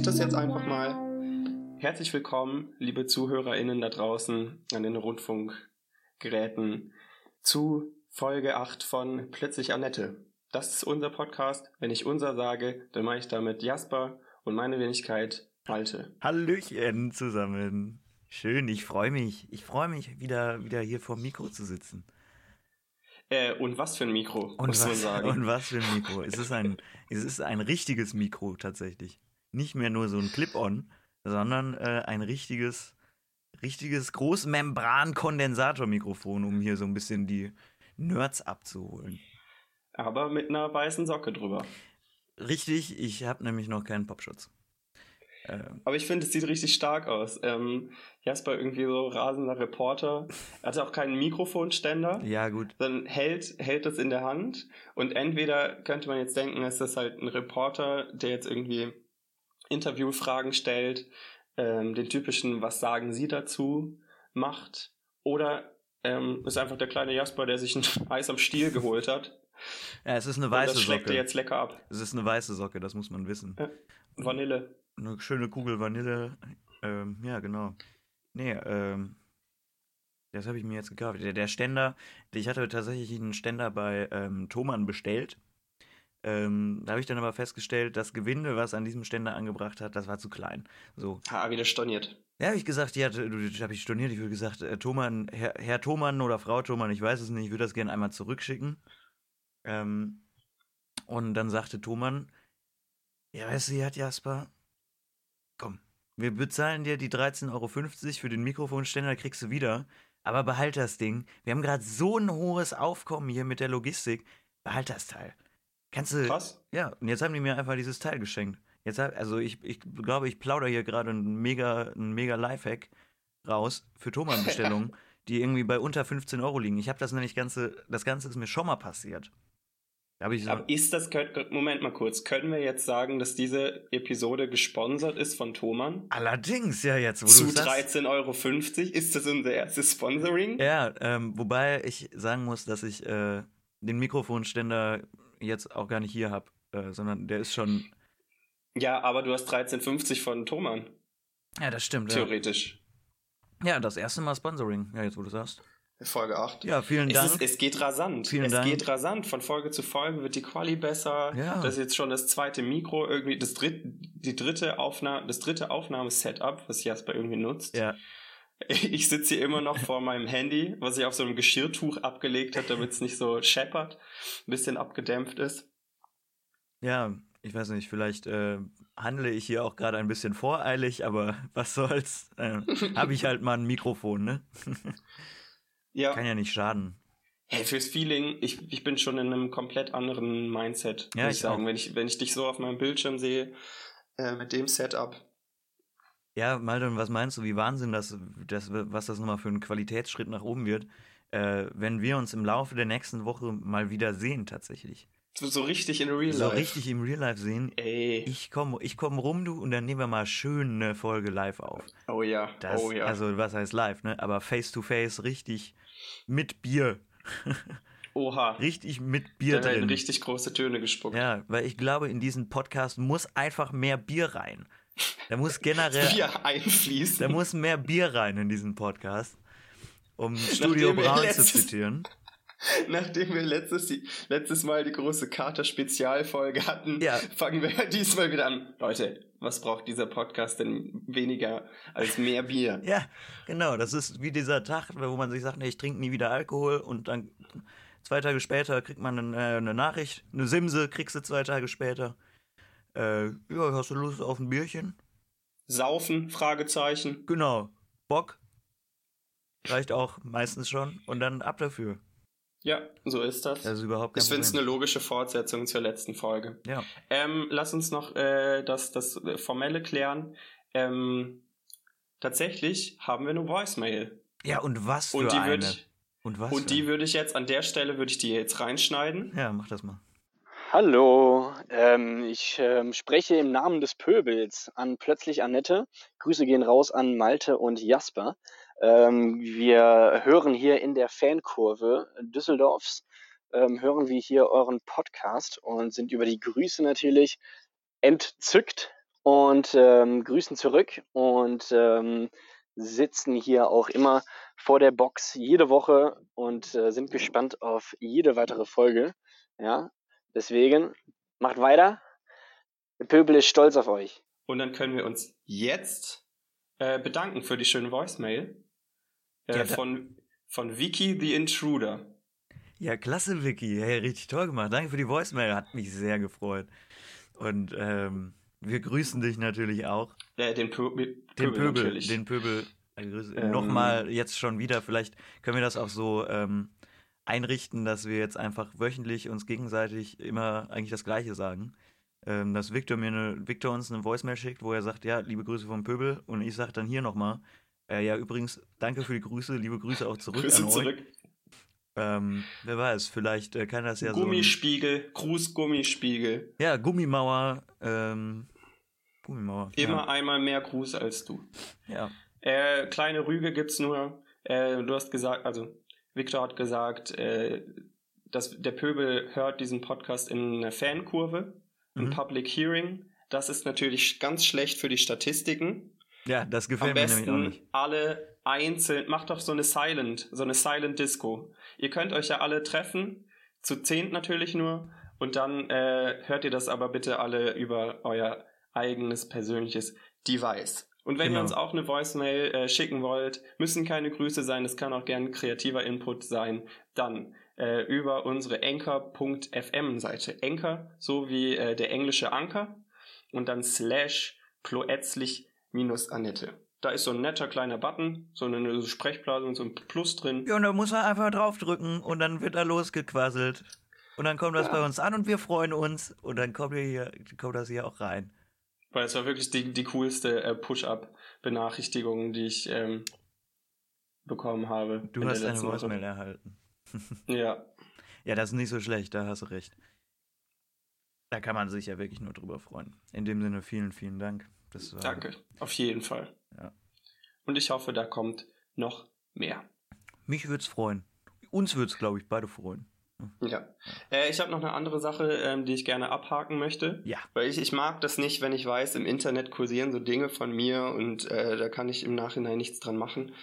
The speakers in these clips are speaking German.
ich das jetzt einfach mal. Herzlich willkommen, liebe ZuhörerInnen da draußen an den Rundfunkgeräten, zu Folge 8 von Plötzlich Annette. Das ist unser Podcast. Wenn ich unser sage, dann meine ich damit Jasper und meine Wenigkeit Malte. Hallöchen zusammen. Schön, ich freue mich. Ich freue mich, wieder, wieder hier vor dem Mikro zu sitzen. Äh, und was für ein Mikro, Und muss man was, sagen. und was für ein Mikro. Es ist ein, es ist ein richtiges Mikro tatsächlich. Nicht mehr nur so ein Clip-On, sondern äh, ein richtiges, richtiges Großmembran-Kondensatormikrofon, um hier so ein bisschen die Nerds abzuholen. Aber mit einer weißen Socke drüber. Richtig, ich habe nämlich noch keinen Popschutz. Ähm, Aber ich finde, es sieht richtig stark aus. Ähm, Jasper irgendwie so rasender Reporter. Er hatte auch keinen Mikrofonständer. ja, gut. sondern hält, hält das in der Hand. Und entweder könnte man jetzt denken, es ist halt ein Reporter, der jetzt irgendwie Interviewfragen stellt, ähm, den typischen Was sagen Sie dazu macht. Oder ähm, ist einfach der kleine Jasper, der sich ein Eis am Stiel geholt hat. Ja, es ist eine weiße das schlägt Socke. jetzt lecker ab. Es ist eine weiße Socke, das muss man wissen. Ja. Vanille. Eine schöne Kugel Vanille. Ähm, ja, genau. Nee, ähm, das habe ich mir jetzt gekauft. Der, der Ständer, ich hatte tatsächlich einen Ständer bei ähm, Thomann bestellt. Ähm, da habe ich dann aber festgestellt, das Gewinde, was an diesem Ständer angebracht hat, das war zu klein. So. Ha, wieder storniert. Ja, habe ich gesagt, ja, habe ich storniert. Ich würde gesagt, äh, Thomann, Herr, Herr Thomann oder Frau Thomann, ich weiß es nicht, ich würde das gerne einmal zurückschicken. Ähm, und dann sagte Thomann, ja, weißt du, hat Jasper, komm, wir bezahlen dir die 13,50 Euro für den Mikrofonständer, kriegst du wieder. Aber behalt das Ding. Wir haben gerade so ein hohes Aufkommen hier mit der Logistik. Behalt das Teil. Kannst du. Krass. Ja, und jetzt haben die mir einfach dieses Teil geschenkt. Jetzt hab, also ich, ich glaube, ich plaudere hier gerade einen mega, einen mega Lifehack raus für Thomann-Bestellungen, die irgendwie bei unter 15 Euro liegen. Ich habe das nämlich ganze, das Ganze ist mir schon mal passiert. Da habe ich so, Aber ist das, Moment mal kurz, können wir jetzt sagen, dass diese Episode gesponsert ist von Thomann? allerdings, ja, jetzt, wo Zu du sagst. 13,50 Euro? Ist das unser erstes Sponsoring? Ja, ähm, wobei ich sagen muss, dass ich äh, den Mikrofonständer jetzt auch gar nicht hier habe, äh, sondern der ist schon. Ja, aber du hast 13,50 von Thomann, Ja, das stimmt. Ja. theoretisch. ja, das erste Mal Sponsoring. Ja, jetzt wo du sagst. Folge 8. Ja, vielen Es, Dank. ist, es geht rasant. Vielen es Dank. geht rasant. Von Folge zu Folge wird die Quali besser. Ja. Das ist jetzt schon das zweite Mikro, irgendwie das dritte, die dritte Aufnahme, das dritte Aufnahmesetup, was Jasper irgendwie nutzt. ja, Ich sitze hier immer noch vor meinem Handy, was ich auf so einem Geschirrtuch abgelegt habe, damit es nicht so scheppert, ein bisschen abgedämpft ist. ja, ich weiß nicht, vielleicht äh, handle ich hier auch gerade ein bisschen voreilig, aber was soll's? Äh, habe ich halt mal ein Mikrofon, ne? Ja, Kann ja nicht schaden. hey, fürs Feeling, ich, ich bin schon in einem komplett anderen Mindset, Ja, muss ich sagen. auch. Wenn ich, wenn ich dich so auf meinem Bildschirm sehe, äh, mit dem Setup. Ja, Malte, was meinst du, wie Wahnsinn das, das was das nochmal für ein Qualitätsschritt nach oben wird, äh, wenn wir uns im Laufe der nächsten Woche mal wieder sehen, tatsächlich. So, so richtig in Real So Life. richtig im Real Life sehen. Ey. Ich komme ich komm rum, du, und dann nehmen wir mal schön eine Folge live auf. Oh ja. Das, oh ja. Also, was heißt live, ne? Aber face to face, richtig mit Bier. Oha. Richtig mit Bier da drin. richtig große Töne gespuckt. Ja, weil ich glaube, in diesen Podcast muss einfach mehr Bier rein. Da muss generell, Bier einfließen. da muss mehr Bier rein in diesen Podcast. Um Studio Nachdem Braun zu letztes- zitieren. Nachdem wir letztes, letztes Mal die große Kater-Spezialfolge hatten, Ja. fangen wir diesmal wieder an. Leute, was braucht dieser Podcast denn weniger als mehr Bier? Ja, genau. Das ist wie dieser Tag, wo man sich sagt, nee, ich trinke nie wieder Alkohol und dann zwei Tage später kriegt man eine, äh, eine Nachricht, eine Simse kriegst du zwei Tage später. Äh, ja, hast du Lust auf ein Bierchen? Saufen? Fragezeichen. Genau. Bock? Reicht auch meistens schon. Und dann ab dafür. Ja, so ist das. Das ist überhaupt ich finde es eine logische Fortsetzung zur letzten Folge. Ja. Ähm, lass uns noch äh, das, das äh, Formelle klären. Ähm, tatsächlich haben wir eine Voicemail. ja, und was für Und die eine. würde ich, und was und die würde ich jetzt an der Stelle würde ich die jetzt reinschneiden. Ja, mach das mal. Hallo, ähm, ich ähm, spreche im Namen des Pöbels an Plötzlich Annette. Grüße gehen raus an Malte und Jasper. Ähm, wir hören hier in der Fankurve Düsseldorfs, ähm, hören wir hier euren Podcast und sind über die Grüße natürlich entzückt und ähm, grüßen zurück und ähm, sitzen hier auch immer vor der Box jede Woche und äh, sind gespannt auf jede weitere Folge. Ja, deswegen macht weiter. Der Pöbel ist stolz auf euch. Und dann können wir uns jetzt äh, bedanken für die schöne Voicemail äh, Ja, von, von Vicky the Intruder. Ja, klasse, Vicky. Hey, richtig toll gemacht. Danke für die Voicemail. Hat mich sehr gefreut. Und ähm, wir grüßen dich natürlich auch. Äh, den Pö Pöbel, Den Pöbel, natürlich. den Pöbel. äh, Ähm. Nochmal jetzt schon wieder. Vielleicht können wir das auch so ähm, einrichten, dass wir jetzt einfach wöchentlich uns gegenseitig immer eigentlich das Gleiche sagen. Ähm, dass Victor mir eine, Victor uns eine Voicemail schickt, wo er sagt, ja, liebe Grüße vom Pöbel. Und ich sage dann hier nochmal, äh, ja, übrigens, danke für die Grüße, liebe Grüße auch zurück Grüße an euch. zurück. Ähm, wer weiß, vielleicht äh, kann das ja so. Ein, Gummispiegel, Gruß-Gummispiegel. ja, Gummimauer. Ähm, Gummimauer. Immer einmal mehr Gruß als du. Ja. Äh, kleine Rüge gibt's nur. Äh, du hast gesagt, also Victor hat gesagt, äh, dass der Pöbel hört diesen Podcast in einer Fankurve, Mhm. ein Public Hearing. Das ist natürlich ganz schlecht für die Statistiken. ja, das Am gefällt mir nämlich auch besten nicht. alle einzeln, macht doch so eine Silent, so eine Silent Disco. Ihr könnt euch ja alle treffen, zu zehnt natürlich nur, und dann äh, hört ihr das aber bitte alle über euer eigenes persönliches Device. Und wenn ihr Genau. uns auch eine Voicemail äh, schicken wollt, müssen keine Grüße sein, es kann auch gern kreativer Input sein, dann äh, über unsere anchor.fm Seite. Anchor, so wie äh, der englische Anker, und dann slash ploetzlich minus Annette. Da ist so ein netter kleiner Button, so eine Sprechblase und so ein Plus drin. Ja, und da muss er einfach draufdrücken und dann wird da losgequasselt. Und dann kommt das Ja. bei uns an und wir freuen uns. Und dann kommt, ihr hier, kommt das hier auch rein. Weil es war wirklich die, die coolste äh, Push-Up-Benachrichtigung, die ich ähm, bekommen habe. Du hast eine. Voicemail erhalten. Ja, Ja, das ist nicht so schlecht, da hast du recht. Da kann man sich ja wirklich nur drüber freuen. In dem Sinne, vielen, vielen Dank. Das war, danke. Auf jeden Fall. Ja. Und ich hoffe, da kommt noch mehr. Mich würde es freuen. Uns würde es, glaube ich, beide freuen. Ja. Äh, ich habe noch eine andere Sache, ähm, die ich gerne abhaken möchte. Ja. Weil ich, ich mag das nicht, wenn ich weiß, im Internet kursieren so Dinge von mir und äh, da kann ich im Nachhinein nichts dran machen.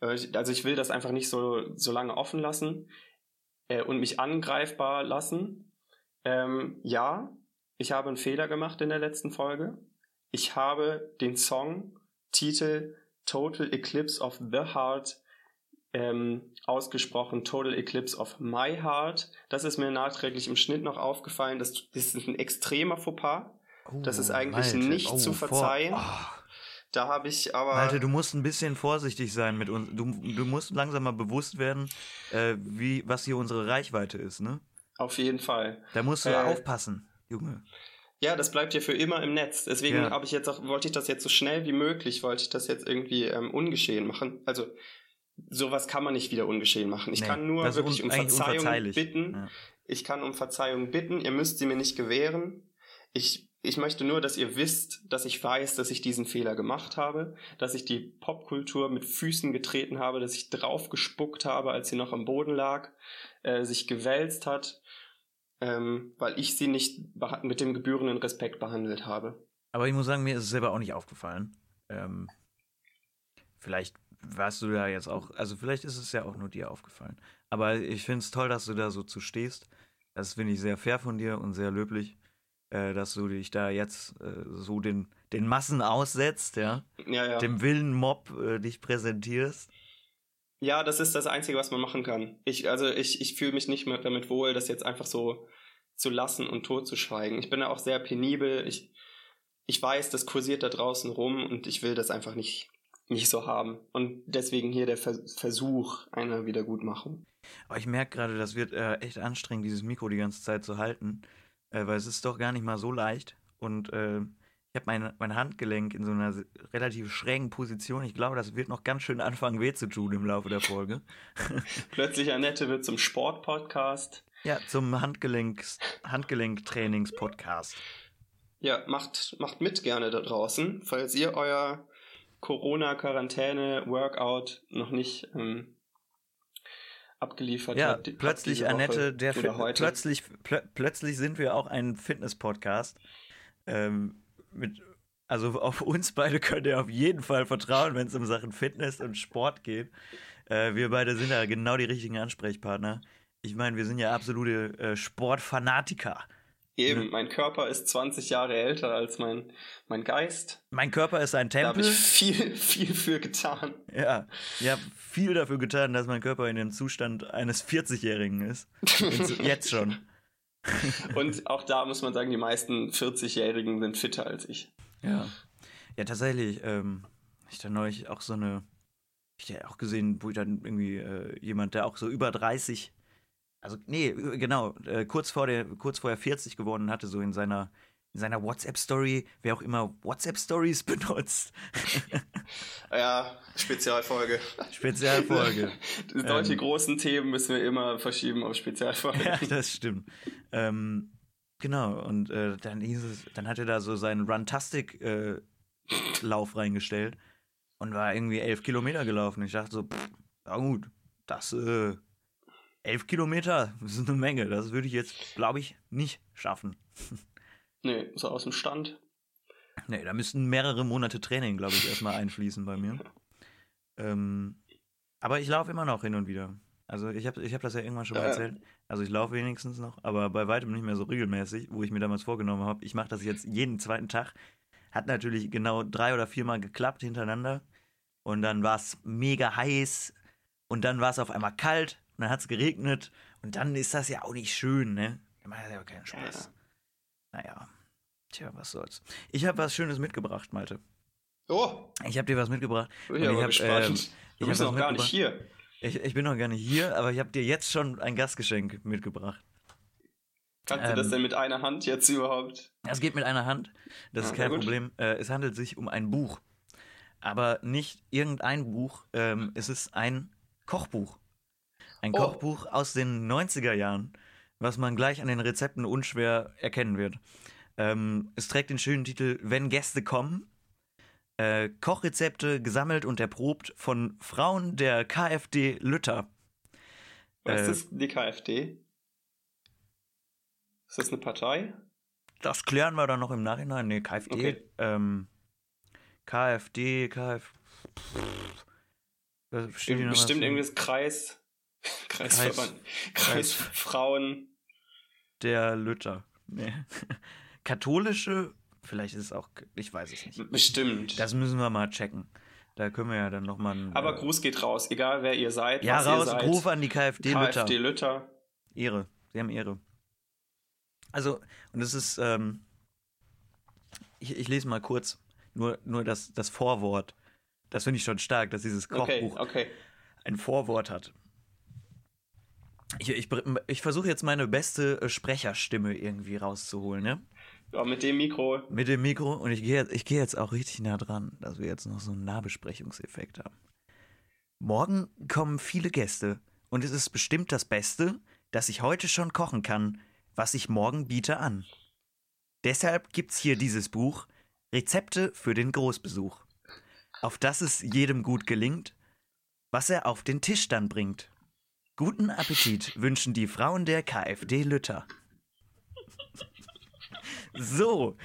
Äh, also ich will das einfach nicht so, so lange offen lassen äh, und mich angreifbar lassen. Ähm, ja, ich habe einen Fehler gemacht in der letzten Folge. Ich habe den Song Titel Total Eclipse of the Heart ähm, ausgesprochen Total Eclipse of My Heart. Das ist mir nachträglich im Schnitt noch aufgefallen. Das, das ist ein extremer Fauxpas. Das ist eigentlich nicht zu vor- verzeihen. Oh, Da habe ich aber. Malte, du musst ein bisschen vorsichtig sein mit uns. Du, du musst langsam mal bewusst werden, äh, wie, was hier unsere Reichweite ist, ne? Auf jeden Fall. Da musst du Äh, aufpassen, Junge. Ja, das bleibt ja für immer im Netz. Deswegen Ja. habe ich jetzt auch, wollte ich das jetzt so schnell wie möglich, wollte ich das jetzt irgendwie ähm, ungeschehen machen. Also sowas kann man nicht wieder ungeschehen machen. Ich Nee, kann nur wirklich um Verzeihung bitten. Ja. Ich kann um Verzeihung bitten. Ihr müsst sie mir nicht gewähren. Ich, ich möchte nur, dass ihr wisst, dass ich weiß, dass ich diesen Fehler gemacht habe, dass ich die Popkultur mit Füßen getreten habe, dass ich drauf gespuckt habe, als sie noch am Boden lag, äh, sich gewälzt hat, ähm, weil ich sie nicht mit dem gebührenden Respekt behandelt habe. Aber ich muss sagen, mir ist es selber auch nicht aufgefallen. Ähm, vielleicht warst du da jetzt auch, also vielleicht ist es ja auch nur dir aufgefallen. Aber ich finde es toll, dass du da so zu stehst. Das finde ich sehr fair von dir und sehr löblich, äh, dass du dich da jetzt äh, so den, den Massen aussetzt, ja, Ja, ja. dem Willenmob äh, dich präsentierst. Ja, das ist das Einzige, was man machen kann. Ich, also ich, ich fühle mich nicht mehr damit wohl, das jetzt einfach so zu lassen und totzuschweigen. Ich bin da auch sehr penibel. Ich, ich weiß, das kursiert da draußen rum und ich will das einfach nicht, nicht so haben. Und deswegen hier der Vers Versuch einer Wiedergutmachung. Aber ich merke gerade, das wird äh, echt anstrengend, dieses Mikro die ganze Zeit zu halten, äh, weil es ist doch gar nicht mal so leicht. Und äh, ich habe mein, mein Handgelenk in so einer relativ schrägen Position. Ich glaube, das wird noch ganz schön anfangen, weh zu tun im Laufe der Folge. Plötzlich Annette wird zum Sportpodcast. Ja, zum Handgelenks, Handgelenktrainings-Podcast. Ja, macht, macht mit gerne da draußen, falls ihr euer Corona-Quarantäne-Workout noch nicht ähm, abgeliefert Ja, habt plötzlich, Woche Annette, der plötzlich, plö plötzlich sind wir auch ein Fitness-Podcast. Ähm, mit, also auf uns beide könnt ihr auf jeden Fall vertrauen, wenn es um Sachen Fitness und Sport geht. Äh, wir beide sind ja genau die richtigen Ansprechpartner. Ich meine, wir sind ja absolute äh, Sportfanatiker. Eben, mein Körper ist 20 Jahre älter als mein, mein Geist. Mein Körper ist ein Da habe Tempel. ich viel, viel für getan. Ja, ich habe viel dafür getan, dass mein Körper in dem Zustand eines 40-Jährigen ist. Jetzt- schon. Und auch da muss man sagen, die meisten 40-Jährigen sind fitter als ich. Ja. Ja, tatsächlich. Ähm, ich da neulich auch so eine. Ich ja auch gesehen, wo ich dann irgendwie äh, jemand, der auch so über 30, also nee, äh, genau, äh, kurz vor der, kurz vorher 40 geworden hatte, so in seiner, in seiner WhatsApp-Story, wer auch immer WhatsApp-Stories benutzt. Ja, Spezialfolge. Spezialfolge. Solche Ähm. großen Themen müssen wir immer verschieben auf Spezialfolgen. ja, das stimmt. Ähm, genau, und äh, dann hieß es, dann hat er da so seinen Runtastic-Lauf reingestellt und war irgendwie elf Kilometer gelaufen. Ich dachte so, pff, ja gut, das äh, elf Kilometer, das ist eine Menge. Das würde ich jetzt, glaube ich, nicht schaffen. Nee, so aus dem Stand. Nee, da müssten mehrere Monate Training, glaube ich, erstmal einfließen bei mir. Ähm, aber ich laufe immer noch hin und wieder. Also ich habe ich hab das ja irgendwann schon mal Ja. erzählt. Also ich laufe wenigstens noch, aber bei weitem nicht mehr so regelmäßig, wo ich mir damals vorgenommen habe, ich mache das jetzt jeden zweiten Tag. Hat natürlich genau drei oder viermal geklappt hintereinander. Und dann war es mega heiß und dann war es auf einmal kalt und dann hat es geregnet und dann ist das ja auch nicht schön, ne? Dann macht das ja auch keinen Spaß. Naja, tja, was soll's. Ich habe was Schönes mitgebracht, Malte. Oh, Ich habe dir was mitgebracht. bin ich hab, gespannt. ähm, du bist noch gar nicht hier. Ich, ich bin noch gar nicht hier, aber ich habe dir jetzt schon ein Gastgeschenk mitgebracht. Kannst du Ähm. das denn mit einer Hand jetzt überhaupt? Das geht mit einer Hand. Das Ah, ist kein gut. Problem. Äh, es handelt sich um ein Buch. Aber nicht irgendein Buch. Ähm, es ist ein Kochbuch. Ein Oh. Kochbuch aus den 90er Jahren, was man gleich an den Rezepten unschwer erkennen wird. Ähm, es trägt den schönen Titel Wenn Gäste kommen. Äh, Kochrezepte gesammelt und erprobt von Frauen der KfD Lütter. Was Äh. ist die KfD? Ist das eine Partei? Das klären wir dann noch im Nachhinein. Nee, KfD. Okay. Ähm, KfD, KF. Da steht hier noch was Bestimmt drin. irgendwas Kreis. Kreisverband. Kreis- Kreisfrauen. Der Lütter. Nee. Katholische, vielleicht ist es auch, ich weiß es nicht. Bestimmt. Das müssen wir mal checken. Da können wir ja dann nochmal ein. Aber äh, Gruß geht raus, egal wer ihr seid. Ja, was raus, ihr seid. Ruf an die KfD Lütter. KfD Lütter. Ehre. Sie haben Ehre. Also, und es ist, ähm, ich, ich lese mal kurz nur, nur das, das Vorwort. Das finde ich schon stark, dass dieses Okay, Kochbuch okay. ein Vorwort hat. Ich, ich, ich versuche jetzt meine beste äh, Sprecherstimme irgendwie rauszuholen, ne? Ja, mit dem Mikro. Mit dem Mikro und ich gehe jetzt, ich gehe jetzt auch richtig nah dran, dass wir jetzt noch so einen Nahbesprechungseffekt haben. Morgen kommen viele Gäste und es ist bestimmt das Beste, dass ich heute schon kochen kann, was ich morgen biete an. Deshalb gibt's hier dieses Buch Rezepte für den Großbesuch, auf das es jedem gut gelingt, was er auf den Tisch dann bringt. Guten Appetit wünschen die Frauen der KfD Lütter. So.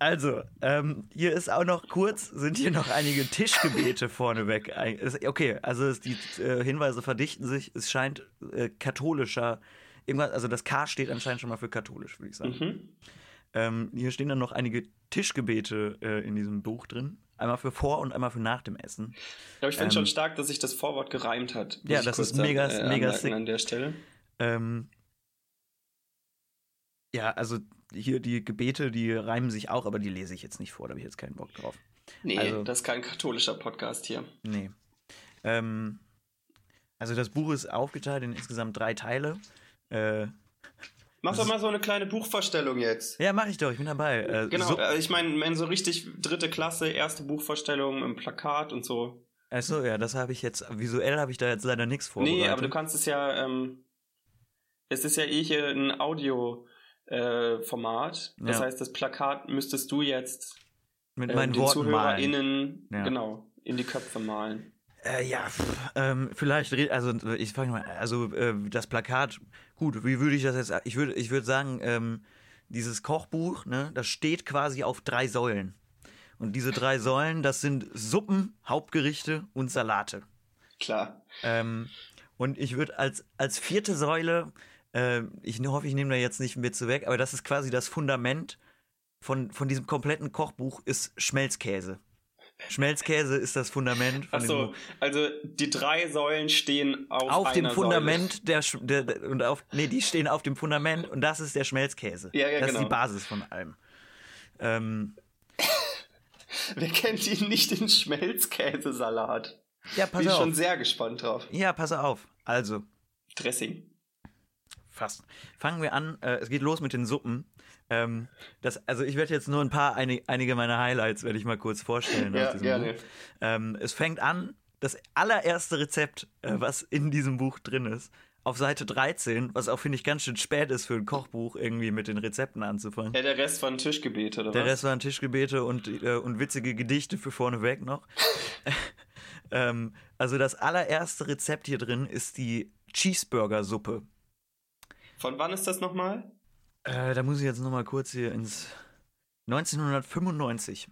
Also, ähm, hier ist auch noch kurz, sind hier noch einige Tischgebete vorneweg. Okay, also die äh, Hinweise verdichten sich. Es scheint äh, katholischer, irgendwas, also das K steht anscheinend schon mal für katholisch, würde ich sagen. Mhm. Ähm, hier stehen dann noch einige Tischgebete äh, in diesem Buch drin. Einmal für vor und einmal für nach dem Essen. Aber ich finde Ähm, schon stark, dass sich das Vorwort gereimt hat. Ja, das ist mega- an- mega sick. an der Stelle. Ähm, ja, also hier die Gebete, die reimen sich auch, aber die lese ich jetzt nicht vor, da habe ich jetzt keinen Bock drauf. Nee, Also- das ist kein katholischer Podcast hier. Nee. Ähm, also das Buch ist aufgeteilt in insgesamt drei Teile. Äh, Mach doch mal so eine kleine Buchvorstellung jetzt. ja, mache ich doch, ich bin dabei. Äh, Genau, So, äh, ich meine, so richtig dritte Klasse, erste Buchvorstellung im Plakat und so. achso, ja, das habe ich jetzt, visuell habe ich da jetzt leider nichts vorbereitet. Nee, aber du kannst es ja, ähm, es ist ja eh hier ein Audio-Format. das Ja. heißt, das Plakat müsstest du jetzt Mit äh, meinen den Worten. ZuhörerInnen Ja. genau in die Köpfe malen. Äh, ja, pff, ähm, vielleicht, also ich fange mal, also äh, das Plakat, gut, wie würde ich das jetzt, ich würde ich würde sagen, ähm, dieses Kochbuch, ne, das steht quasi auf drei Säulen. Und diese drei Säulen, das sind Suppen, Hauptgerichte und Salate. Klar. Ähm, und ich würde als, als vierte Säule, äh, ich hoffe, ich nehme da jetzt nicht mit zu weg, aber das ist quasi das Fundament von, von diesem kompletten Kochbuch, ist Schmelzkäse. Schmelzkäse ist das Fundament. Von Achso, Buch. also die drei Säulen stehen auf, auf dem Fundament der, der, der und auf nee die stehen auf dem Fundament und das ist der Schmelzkäse. Ja, ja, das ist genau. die Basis von allem. Ähm. Wer kennt ihn nicht den Schmelzkäsesalat? ja, Bin pass ich auf. schon sehr gespannt drauf. Ja, pass auf. Also Dressing. Fast. Fangen wir an. Äh, es geht los mit den Suppen. Ähm, das, also ich werde jetzt nur ein paar einig, einige meiner Highlights werde ich mal kurz vorstellen. Ja, gerne. Ähm, es fängt an. Das allererste Rezept, äh, was in diesem Buch drin ist, auf Seite 13, was auch finde ich ganz schön spät ist für ein Kochbuch irgendwie mit den Rezepten anzufangen. Ja, der Rest waren Tischgebete, oder Der was? Rest waren Tischgebete und, äh, und witzige Gedichte für vorneweg noch. ähm, also das allererste Rezept hier drin ist die Cheeseburger-Suppe. Von wann ist das nochmal? Äh, da muss ich jetzt nochmal kurz hier ins 1995.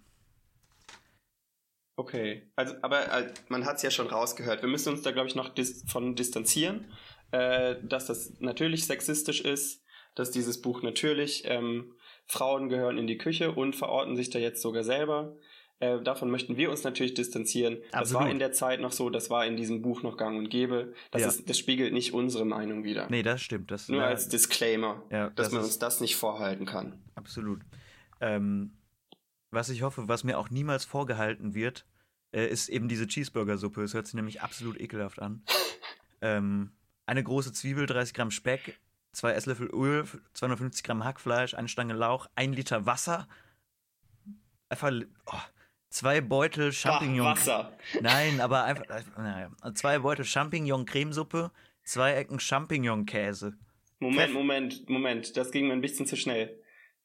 Okay. Also, aber äh, man hat es ja schon rausgehört. Wir müssen uns da, glaube ich, noch dis von distanzieren, äh, dass das natürlich sexistisch ist, dass dieses Buch natürlich ähm, Frauen gehören in die Küche und verorten sich da jetzt sogar selber. Äh, davon möchten wir uns natürlich distanzieren. Das war Absolut. in der Zeit noch so, das war in diesem Buch noch gang und gäbe. Das, Ja. ist, das spiegelt nicht unsere Meinung wider. Nee, das stimmt. Das, Nur ja, als Disclaimer, Ja, dass das man ist- uns das nicht vorhalten kann. absolut. Ähm, was ich hoffe, was mir auch niemals vorgehalten wird, äh, ist eben diese Cheeseburger-Suppe. Es hört sich nämlich absolut ekelhaft an. ähm, eine große Zwiebel, 30 Gramm Speck, zwei Esslöffel Öl, 250 Gramm Hackfleisch, eine Stange Lauch, ein Liter Wasser, einfach oh, zwei Beutel Champignon. Ach, Wasser. Nein, aber einfach, äh, naja, zwei Beutel Champignon-Cremesuppe, zwei Ecken Champignon-Käse. Moment, Pfeff- Moment, Moment, das ging mir ein bisschen zu schnell.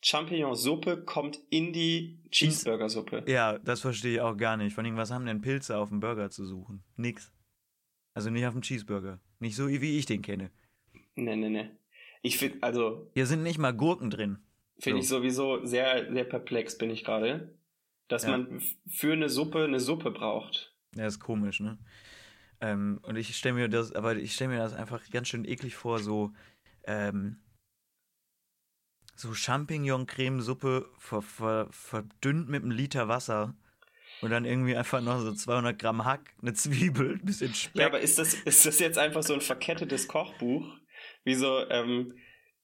Champignon-Suppe kommt in die Cheeseburger-Suppe. Ja, das verstehe ich auch gar nicht. Vor allem, was haben denn Pilze auf dem Burger zu suchen? Nix. Also nicht auf dem Cheeseburger. Nicht so, wie ich den kenne. Ne, ne, ne. Ich finde, also, Hier sind nicht mal Gurken drin. finde So. ich sowieso sehr, sehr perplex bin ich gerade, dass Ja. man für eine Suppe eine Suppe braucht. Ja, ist komisch, ne? Ähm, und ich stelle mir das, aber ich stelle mir das einfach ganz schön eklig vor, so, ähm, so Champignon-Cremesuppe ver, ver, verdünnt mit einem Liter Wasser und dann irgendwie einfach noch so 200 Gramm Hack, eine Zwiebel, ein bisschen Speck. Ja, aber ist das, ist das jetzt einfach so ein verkettetes Kochbuch? Wie so, ähm,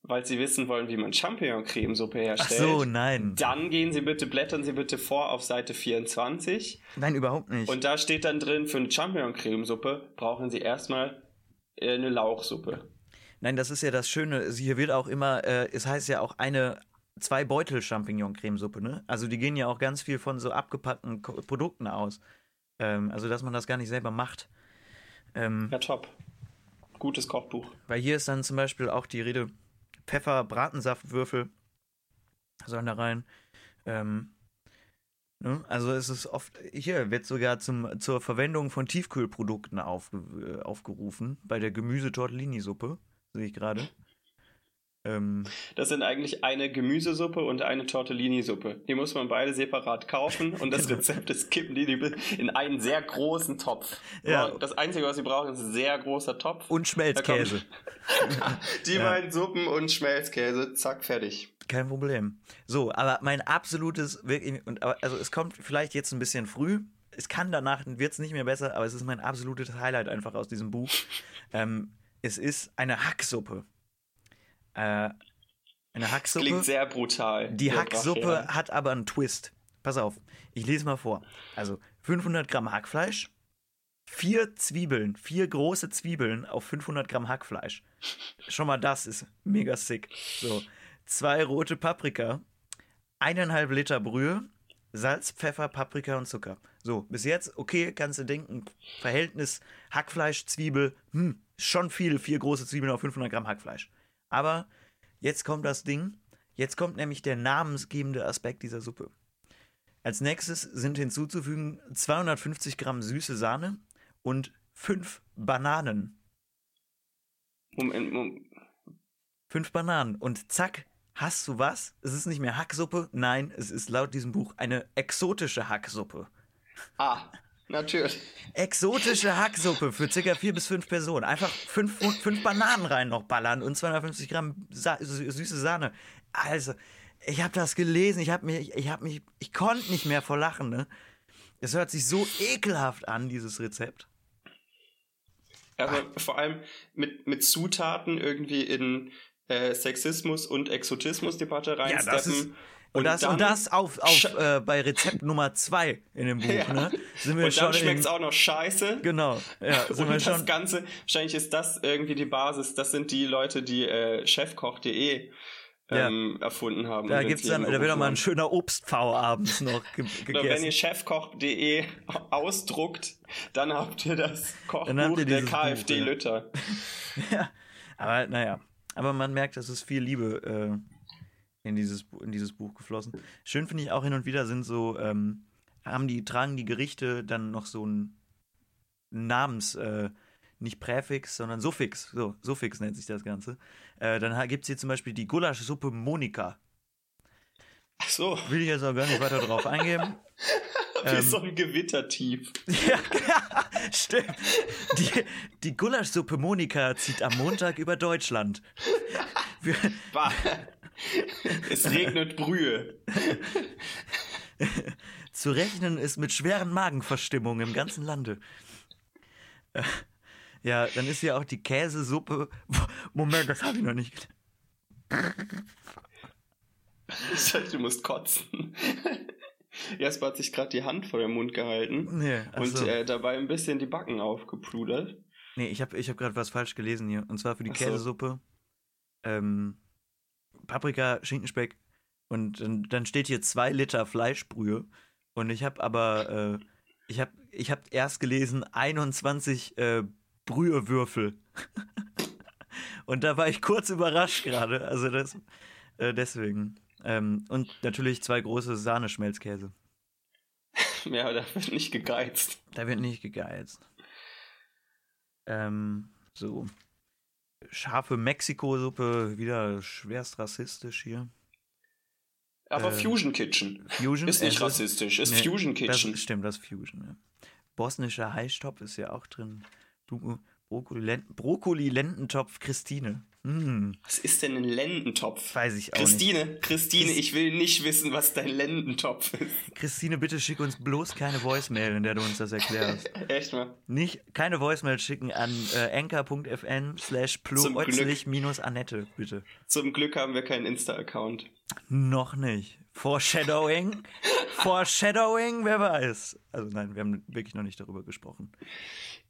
weil sie wissen wollen, wie man Champignon-Cremesuppe Ach herstellt. so, nein. Dann gehen Sie bitte, blättern Sie bitte vor auf Seite 24 Nein, überhaupt nicht. und da steht dann drin, für eine Champignon-Cremesuppe brauchen Sie erstmal äh, eine Lauchsuppe. Nein, das ist ja das Schöne. Hier wird auch immer, äh, es heißt ja auch eine, zwei Beutel Champignon-Cremesuppe, ne? Also die gehen ja auch ganz viel von so abgepackten Ko Produkten aus. Ähm, also dass man das gar nicht selber macht. Ähm, Ja, top. Gutes Kochbuch. Weil hier ist dann zum Beispiel auch die Rede Pfeffer, Bratensaftwürfel sollen da rein. Ähm, ne? Also es ist oft, hier wird sogar zum, zur Verwendung von Tiefkühlprodukten aufge, äh, aufgerufen, bei der Gemüse-Tortellini-Suppe, sehe ich gerade. Ähm, Das sind eigentlich eine Gemüsesuppe und eine Tortellini-Suppe. Die muss man beide separat kaufen und das. Rezept ist, kippen die die in einen sehr großen Topf. Ja. Das Einzige, was sie brauchen, ist ein sehr großer Topf. und Schmelzkäse. Die Ja. beiden Suppen und Schmelzkäse, zack, fertig. Kein Problem. So, aber mein absolutes, wirklich, und, also es kommt vielleicht jetzt ein bisschen früh. Es kann danach, wird es nicht mehr besser, aber es ist mein absolutes Highlight einfach aus diesem Buch. Ähm, es ist eine Hacksuppe. Äh, eine Klingt Hacksuppe. sehr brutal. Die Hacksuppe brachial. hat aber einen Twist. Pass auf, ich lese mal vor. Also 500 Gramm Hackfleisch, vier Zwiebeln, vier große Zwiebeln auf 500 Gramm Hackfleisch. Schon mal das ist mega sick. So, zwei rote Paprika, eineinhalb Liter Brühe, Salz, Pfeffer, Paprika und Zucker. So, bis jetzt, okay, kannst du denken, Verhältnis Hackfleisch, Zwiebel, hm, schon viel, vier große Zwiebeln auf 500 Gramm Hackfleisch. Aber jetzt kommt das Ding, jetzt kommt nämlich der namensgebende Aspekt dieser Suppe. Als nächstes sind hinzuzufügen 250 Gramm süße Sahne und fünf Bananen. Moment, Moment. Fünf Bananen und zack, hast du was? Es ist nicht mehr Hacksuppe. Nein, es ist laut diesem Buch eine exotische Hacksuppe. Ah, natürlich. Exotische Hacksuppe für circa vier bis fünf Personen. Einfach fünf, fünf Bananen rein noch ballern und 250 Gramm Sa süße Sahne. Also, ich habe das gelesen. Ich habe mich, ich habe mich, ich konnte nicht mehr vor Lachen. Ne? Es hört sich so ekelhaft an, dieses Rezept. Also vor allem mit, mit Zutaten irgendwie in äh, Sexismus und Exotismus-Debatte reinsteppen. Ja, das ist, und, das, und das auf, auf äh, bei Rezept Nummer zwei in dem Buch, Ja. ne? Sind wir und dann schmeckt es auch noch scheiße. Genau, ja, sind Und wir das schon. Ganze, wahrscheinlich ist das irgendwie die Basis, das sind die Leute, die äh, chefkoch.de ähm, erfunden haben. Da und gibt's dann, da wird doch mal ein schöner Obstpfau abends noch ge Oder wenn ihr gegessen. chefkoch.de ausdruckt, dann habt ihr das Kochbuch Dann ihr der Buch, KfD ja. Lütter. Ja, aber naja, aber man merkt, es ist viel Liebe äh, in, dieses, in dieses Buch geflossen. Schön finde ich auch hin und wieder sind so, ähm, haben die, tragen die Gerichte dann noch so ein Namens, äh, nicht Präfix, sondern Suffix, so, Suffix nennt sich das Ganze. Äh, dann gibt es hier zum Beispiel die Gulaschsuppe Monika. Ach so, Will ich jetzt auch gar nicht weiter drauf eingehen. wie Ähm. so ein Gewittertief. Ja, stimmt. Die, die Gulaschsuppe Monika zieht am Montag über Deutschland. Wir. es regnet Brühe. zu rechnen ist mit schweren Magenverstimmungen im ganzen Lande. Äh, ja, dann ist ja auch die Käsesuppe. Moment, das habe ich noch nicht. Du musst kotzen. Jasper hat sich gerade die Hand vor den Mund gehalten Nee, und äh, dabei ein bisschen die Backen aufgepludert. nee ich habe ich hab gerade was falsch gelesen hier. Und zwar für die Ach so. Käsesuppe ähm, Paprika, Schinkenspeck und dann, dann steht hier zwei Liter Fleischbrühe. Und ich habe aber, äh, ich habe ich hab erst gelesen 21 äh, Brühewürfel. und da war ich kurz überrascht gerade. Also das, äh, deswegen. Ähm, und natürlich zwei große Sahneschmelzkäse. Ja, da wird nicht gegeizt. Da wird nicht gegeizt. Ähm, so. Scharfe Mexiko-Suppe, wieder schwerst rassistisch hier. Aber Äh, Fusion Kitchen. Fusion Ist nicht es rassistisch, ist nee, Fusion Kitchen. Das stimmt, das ist Fusion. Ja. Bosnischer Heißtopf ist ja auch drin. Du, Brokkoli, Brokkoli Lententopf Christine. Hm, Was ist denn ein Lendentopf? weiß ich auch nicht. Christine, Christine, Christ- ich will nicht wissen, was dein Lendentopf ist. Christine, bitte schick uns bloß keine Voicemail, in der du uns das erklärst. Echt mal. Nicht, keine Voicemail schicken an äh, anchor.fn slash minus Annette, bitte. Zum Glück haben wir keinen Insta-Account. Noch nicht. Foreshadowing? Foreshadowing, wer weiß. Also nein, wir haben wirklich noch nicht darüber gesprochen.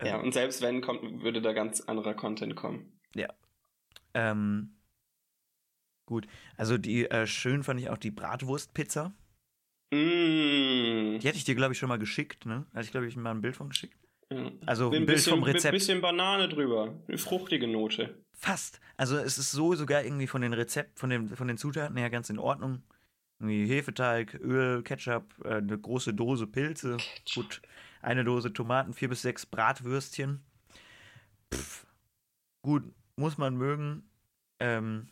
Ja, und selbst wenn, kommt, würde da ganz anderer Content kommen. Ja. Ähm, gut. Also die äh, schön fand ich auch die Bratwurstpizza. Mmh. Die hätte ich dir, glaube ich, schon mal geschickt, ne? Hatte ich, glaube ich, mal ein Bild von geschickt. Ja. Also Ein ein Bild bisschen, vom Ein Rezept. bisschen Banane drüber. Eine fruchtige Note. Fast. Also es ist so sogar irgendwie von den Rezept, von den, von den Zutaten her ganz in Ordnung. Irgendwie Hefeteig, Öl, Ketchup, äh, eine große Dose Pilze, gut, eine Dose Tomaten, vier bis sechs Bratwürstchen. Pff, gut, muss man mögen. Ähm,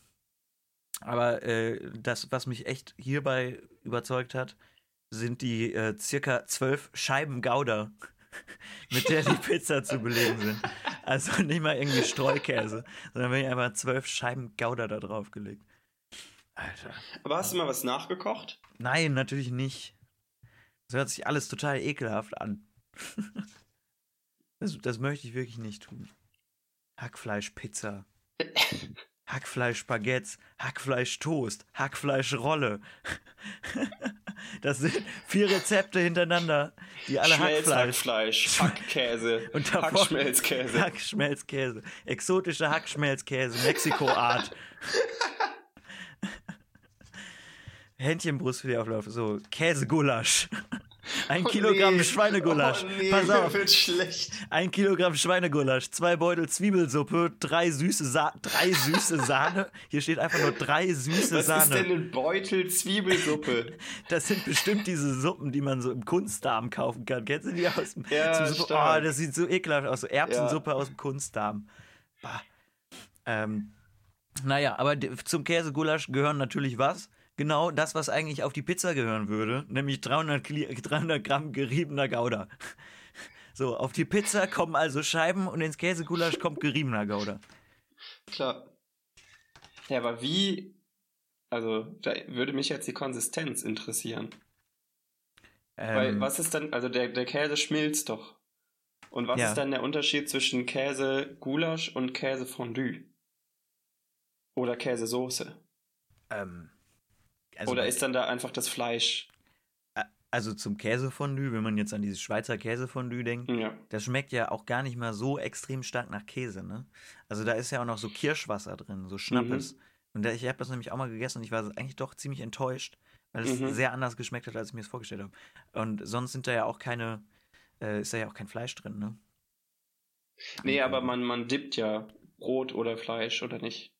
aber äh, das, was mich echt hierbei überzeugt hat, sind die äh, circa zwölf Scheiben Gouda, mit der die Pizza zu belegen sind. Also nicht mal irgendwie Streukäse, sondern wirklich einfach zwölf Scheiben Gouda da drauf gelegt. Alter. Aber hast du mal was nachgekocht? Nein, natürlich nicht. Das hört sich alles total ekelhaft an. das, das möchte ich wirklich nicht tun. Hackfleisch-Pizza. Hackfleisch-Baguettes. Hackfleisch-Toast. Hackfleisch-Rolle. das sind vier Rezepte hintereinander, die alle Hackfleisch. Schmelzhackfleisch, Hackkäse, Und davor- Hackschmelzkäse. Hackschmelzkäse. Exotischer Hackschmelzkäse. Mexiko-Art. Hähnchenbrust für die Auflauf. So, Käsegulasch. Ein Oh Kilogramm nee. Schweinegulasch. Oh nee, Pass auf. wird schlecht. Ein Kilogramm Schweinegulasch, zwei Beutel Zwiebelsuppe, drei süße, Sa drei süße Sahne. Hier steht einfach nur drei süße Was Sahne. ist denn ein Beutel Zwiebelsuppe? Das sind bestimmt diese Suppen, die man so im Kunstdarm kaufen kann. Kennst du die aus dem Ja, Suppe? Oh, das sieht so ekelhaft aus. So Erbsensuppe aus dem Kunstdarm. Bah. Ähm, Naja, aber zum Käsegulasch gehören natürlich was? Genau das, was eigentlich auf die Pizza gehören würde, nämlich 300, Kli 300 Gramm geriebener Gouda. So, auf die Pizza kommen also Scheiben und ins Käsegulasch kommt geriebener Gouda. Klar. Ja, aber wie, also da würde mich jetzt die Konsistenz interessieren. Weil Ähm, was ist dann, also der, der Käse schmilzt doch. Und was Ja. ist dann der Unterschied zwischen Käse Gulasch und Käse Fondue? Oder Käsesoße? ähm, also, Oder ist dann da einfach das Fleisch? also zum Käsefondue, wenn man jetzt an dieses Schweizer Käsefondue denkt, Ja. das schmeckt ja auch gar nicht mal so extrem stark nach Käse, ne? Also da ist ja auch noch so Kirschwasser drin, so Schnappes. Und da, ich habe das nämlich auch mal gegessen und ich war eigentlich doch ziemlich enttäuscht, weil es Mhm. sehr anders geschmeckt hat, als ich mir es vorgestellt habe. Und sonst sind da ja auch keine, äh, ist da ja auch kein Fleisch drin, ne? Nee, aber man, man dippt ja Brot oder Fleisch, oder nicht?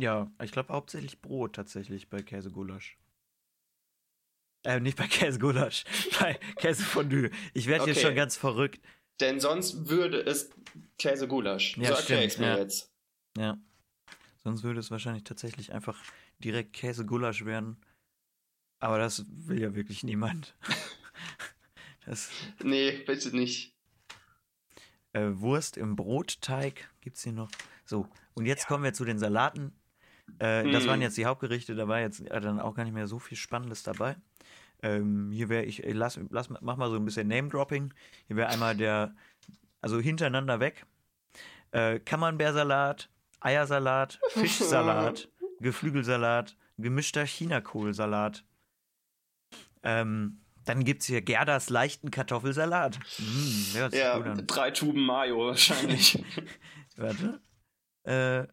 Ja, ich glaube hauptsächlich Brot tatsächlich bei Käsegulasch. Äh, nicht bei Käsegulasch, bei Käsefondue. Ich werde hier Okay. schon ganz verrückt. Denn sonst würde es Käse Gulasch. Ja, so erkläre ich stimmt, mir ja. jetzt. Ja. Sonst würde es wahrscheinlich tatsächlich einfach direkt Käsegulasch werden. Aber das will ja wirklich niemand. Das, Nee, bitte nicht. äh, Wurst im Brotteig gibt's hier noch. So, und jetzt kommen wir zu den Salaten. Äh, Das Mm. waren jetzt die Hauptgerichte, da war jetzt äh, dann auch gar nicht mehr so viel Spannendes dabei. Ähm, hier wäre ich, äh, lass, lass, mach mal so ein bisschen Name-Dropping. Hier wäre einmal der, also hintereinander weg. Äh, Camembert-Salat, Eiersalat, Fischsalat, Geflügelsalat, gemischter Chinakohlsalat. Ähm, dann gibt's hier Gerdas leichten Kartoffelsalat. Mm, sich Ja, drei Tuben Mayo wahrscheinlich. Warte. Äh,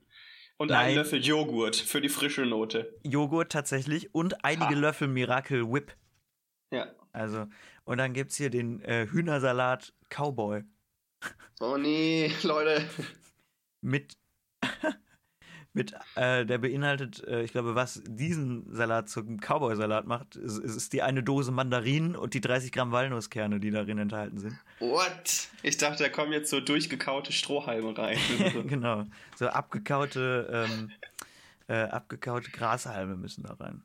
Und Nein. einen Löffel Joghurt für die frische Note. Joghurt tatsächlich und einige Ha. Löffel Miracle Whip. Ja. Also, und dann gibt's hier den äh, Hühnersalat Cowboy Oh nee, Leute. mit, mit äh, der beinhaltet, äh, ich glaube, was diesen Salat zum Cowboy-Salat macht, ist, ist die eine Dose Mandarinen und die 30 Gramm Walnusskerne, die darin enthalten sind. What? Ich dachte, da kommen jetzt so durchgekaute Strohhalme rein. genau. So abgekaute, ähm, äh, abgekaute Grashalme müssen da rein.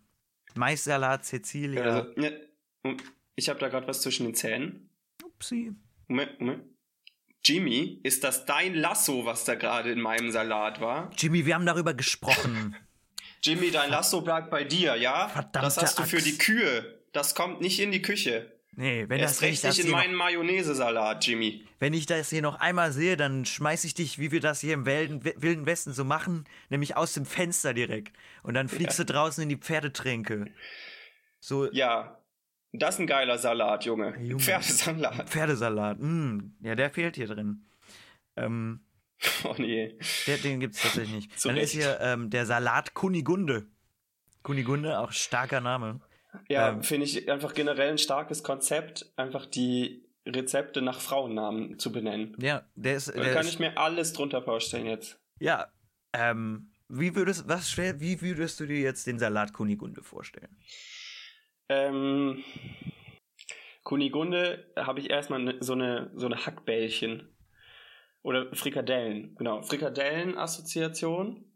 Maissalat, Cecilia. also, ne, ich habe da gerade was zwischen den Zähnen. Upsi. Moment, Moment. Jimmy, ist das dein Lasso, was da gerade in meinem Salat war? Jimmy, wir haben darüber gesprochen. Jimmy, dein Lasso bleibt bei dir, ja? Verdammte das hast du für Axt. die Kühe. Das kommt nicht in die Küche. Nee, wenn, Erst das, recht nicht in meinen Mayonnaise-Salat, Jimmy. wenn ich das hier noch einmal sehe, dann schmeiß ich dich, wie wir das hier im Wilden, Wilden Westen so machen, nämlich aus dem Fenster direkt. Und dann fliegst du draußen in die Pferdetränke. So Ja, das ist ein geiler Salat, Junge. Junge. Pferdesalat. Pferdesalat. Mm, ja, der fehlt hier drin. Ähm, Oh nee. der, den gibt es tatsächlich nicht. Zu dann ist hier ähm, der Salat Kunigunde. Kunigunde, auch starker Name. Ja, Ähm. finde ich einfach generell ein starkes Konzept, einfach die Rezepte nach Frauennamen zu benennen. Ja, der ist. Da kann ist ich mir alles drunter vorstellen jetzt. ja, ähm, wie würdest, was, schwer- wie würdest du dir jetzt den Salat Kunigunde vorstellen? Ähm, Kunigunde habe ich erstmal ne, so eine, so eine Hackbällchen. Oder Frikadellen, genau. Frikadellen-Assoziation.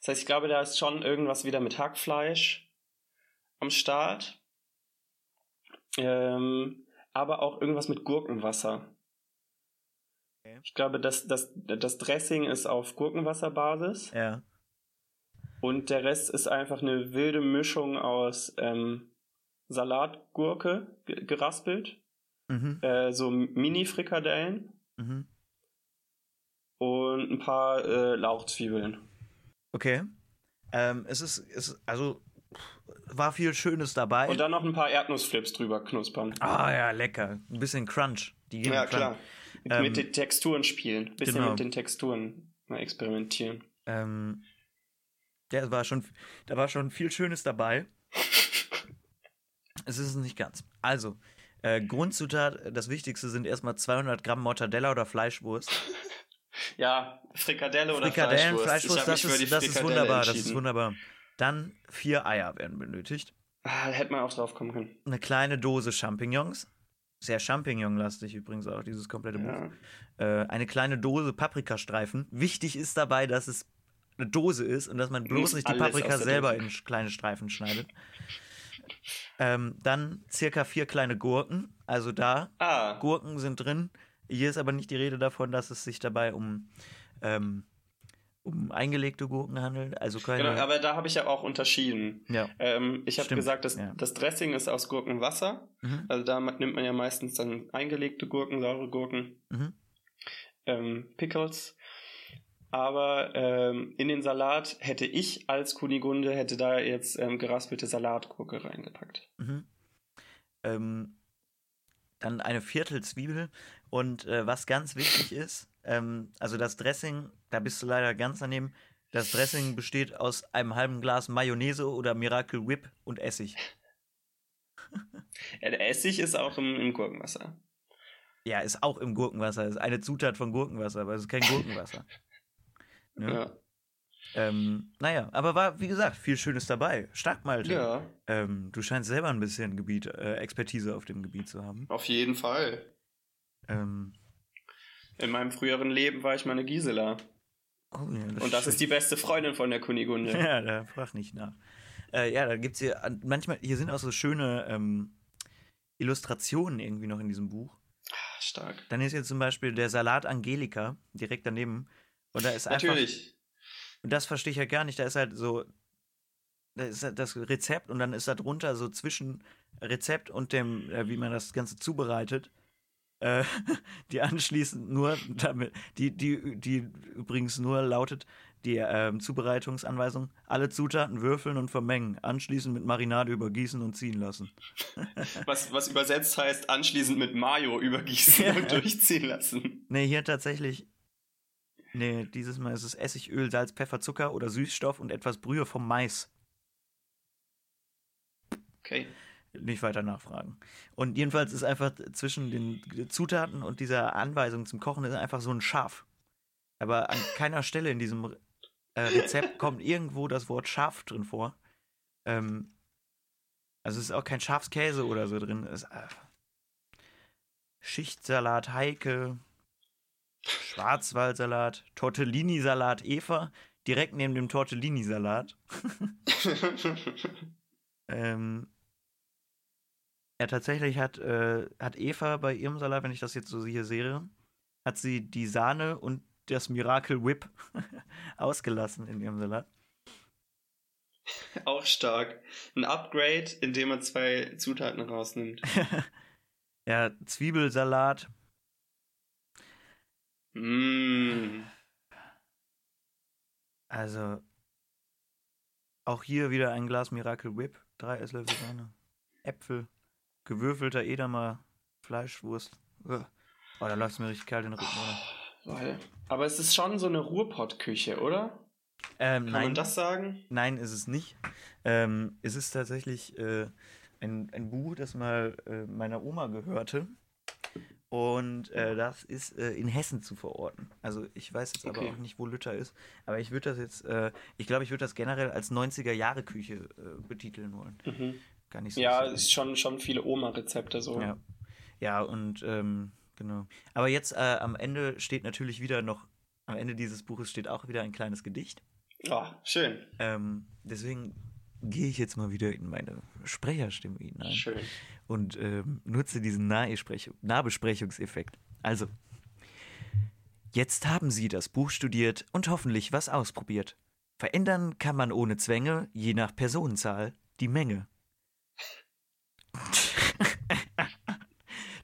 Das heißt, ich glaube, da ist schon irgendwas wieder mit Hackfleisch am Start. Ähm, aber auch irgendwas mit Gurkenwasser. Okay. Ich glaube, das, das, das Dressing ist auf Gurkenwasserbasis. Ja. Und der Rest ist einfach eine wilde Mischung aus ähm, Salatgurke ge- geraspelt, Mhm. äh, so Mini-Frikadellen Mhm. und ein paar äh, Lauchzwiebeln. Okay. Ähm, es ist, es also war viel Schönes dabei. Und dann noch ein paar Erdnussflips drüber knuspern. ah ja, lecker. Ein bisschen Crunch. Die ja, Crunch. klar. Ähm, mit den Texturen spielen. Bisschen genau. mit den Texturen mal experimentieren. Ähm, der war schon, da war schon viel Schönes dabei. Es ist es nicht ganz. Also, äh, Grundzutat, das Wichtigste sind erstmal 200 Gramm Mortadella oder Fleischwurst. Ja, Frikadelle oder Frikadellen, Fleischwurst. Fleischwurst, das, ist, das ist wunderbar, das ist wunderbar. Dann vier Eier werden benötigt. Ah, da hätte man auch drauf kommen können. Eine kleine Dose Champignons. Sehr Champignon-lastig übrigens auch, dieses komplette Buch. Ja. Äh, eine kleine Dose Paprikastreifen. Wichtig ist dabei, dass es eine Dose ist und dass man bloß Muss nicht die Paprika selber in kleine Streifen schneidet. Ähm, dann circa vier kleine Gurken. Also da, Ah, Gurken sind drin. Hier ist aber nicht die Rede davon, dass es sich dabei um, ähm, um eingelegte Gurken handelt. Also keine. genau, aber da habe ich ja auch unterschieden. ja. Ähm, ich habe gesagt, das, ja. das Dressing ist aus Gurkenwasser. Mhm. Also da nimmt man ja meistens dann eingelegte Gurken, saure Gurken, Mhm. ähm, Pickles. Aber ähm, in den Salat hätte ich als Kunigunde hätte da jetzt ähm, geraspelte Salatgurke reingepackt. Mhm. Ähm, dann eine Viertel Zwiebel. Und äh, was ganz wichtig ist, ähm, also das Dressing, da bist du leider ganz daneben. Das Dressing besteht aus einem halben Glas Mayonnaise oder Miracle Whip und Essig. Ja, der Essig ist auch im, im Gurkenwasser. Ja, ist auch im Gurkenwasser. Ist eine Zutat von Gurkenwasser, aber es ist kein Gurkenwasser. Ne? Ja. Ähm, naja, aber war, wie gesagt, viel Schönes dabei. Stark, Malte. ja, Ähm, du scheinst selber ein bisschen Gebiet, äh, Expertise auf dem Gebiet zu haben. auf jeden Fall. Ähm, In meinem früheren Leben war ich meine Gisela. oh, ja, Und das ist die beste Freundin von der Kunigunde. Ja, da frag nicht nach. Äh, ja, da gibt's hier an- manchmal, hier sind auch so schöne ähm, Illustrationen irgendwie noch in diesem Buch. Ah, Stark. Dann ist hier zum Beispiel der Salat Angelika direkt daneben. Und da ist einfach. Natürlich. Und das verstehe ich ja gar nicht. Da ist halt so. Da ist halt das Rezept und dann ist da drunter so zwischen Rezept und dem, äh, wie man das Ganze zubereitet, äh, die anschließend nur damit, die, die, die übrigens nur lautet, die ähm, Zubereitungsanweisung, alle Zutaten würfeln und vermengen, anschließend mit Marinade übergießen und ziehen lassen. Was, was übersetzt heißt, anschließend mit Mayo übergießen Ja. und durchziehen lassen. Nee, hier tatsächlich. Nee, dieses Mal ist es Essigöl, Salz, Pfeffer, Zucker oder Süßstoff und etwas Brühe vom Mais. Okay. nicht weiter nachfragen. Und jedenfalls ist einfach zwischen den Zutaten und dieser Anweisung zum Kochen ist einfach so ein Schaf. Aber an keiner Stelle in diesem äh, Rezept kommt irgendwo das Wort Schaf drin vor. Ähm, also es ist auch kein Schafskäse oder so drin. Es ist, äh, Schichtsalat Heike, Schwarzwaldsalat, Tortellini-Salat Eva, direkt neben dem Tortellini-Salat. Ähm, ja, tatsächlich hat, äh, hat Eva bei ihrem Salat, wenn ich das jetzt so hier sehe, hat sie die Sahne und das Miracle Whip ausgelassen in ihrem Salat. Auch stark. Ein Upgrade, indem man zwei Zutaten rausnimmt. ja, Zwiebelsalat. Mm. Also, auch hier wieder ein Glas Miracle Whip, drei Esslöffel Sahne, Äpfel, gewürfelter Edamer Fleischwurst. Oh, da läuft es mir richtig kalt in den Rücken, oder? Weil- Aber es ist schon so eine Ruhrpott-Küche, oder? Ähm, Kann nein. man das sagen? Nein, ist es nicht. Ähm, es ist tatsächlich äh, ein, ein Buch, das mal äh, meiner Oma gehörte. Und äh, das ist äh, in Hessen zu verorten. Also ich weiß jetzt aber Okay. auch nicht, wo Lütter ist. Aber ich würde das jetzt, äh, ich glaube, ich würde das generell als 90er-Jahre-Küche äh, betiteln wollen. Mhm. Gar nicht so. Ja, sicher. ist schon, schon viele Oma-Rezepte so. ja. Ja, und ähm, genau. Aber jetzt äh, am Ende steht natürlich wieder noch, am Ende dieses Buches steht auch wieder ein kleines Gedicht. Ah, schön. Ähm, deswegen gehe ich jetzt mal wieder in meine Sprecherstimme hinein Schön. und ähm, nutze diesen Nahbesprechungseffekt. Also, jetzt haben Sie das Buch studiert und hoffentlich was ausprobiert. Verändern kann man ohne Zwänge, je nach Personenzahl, die Menge.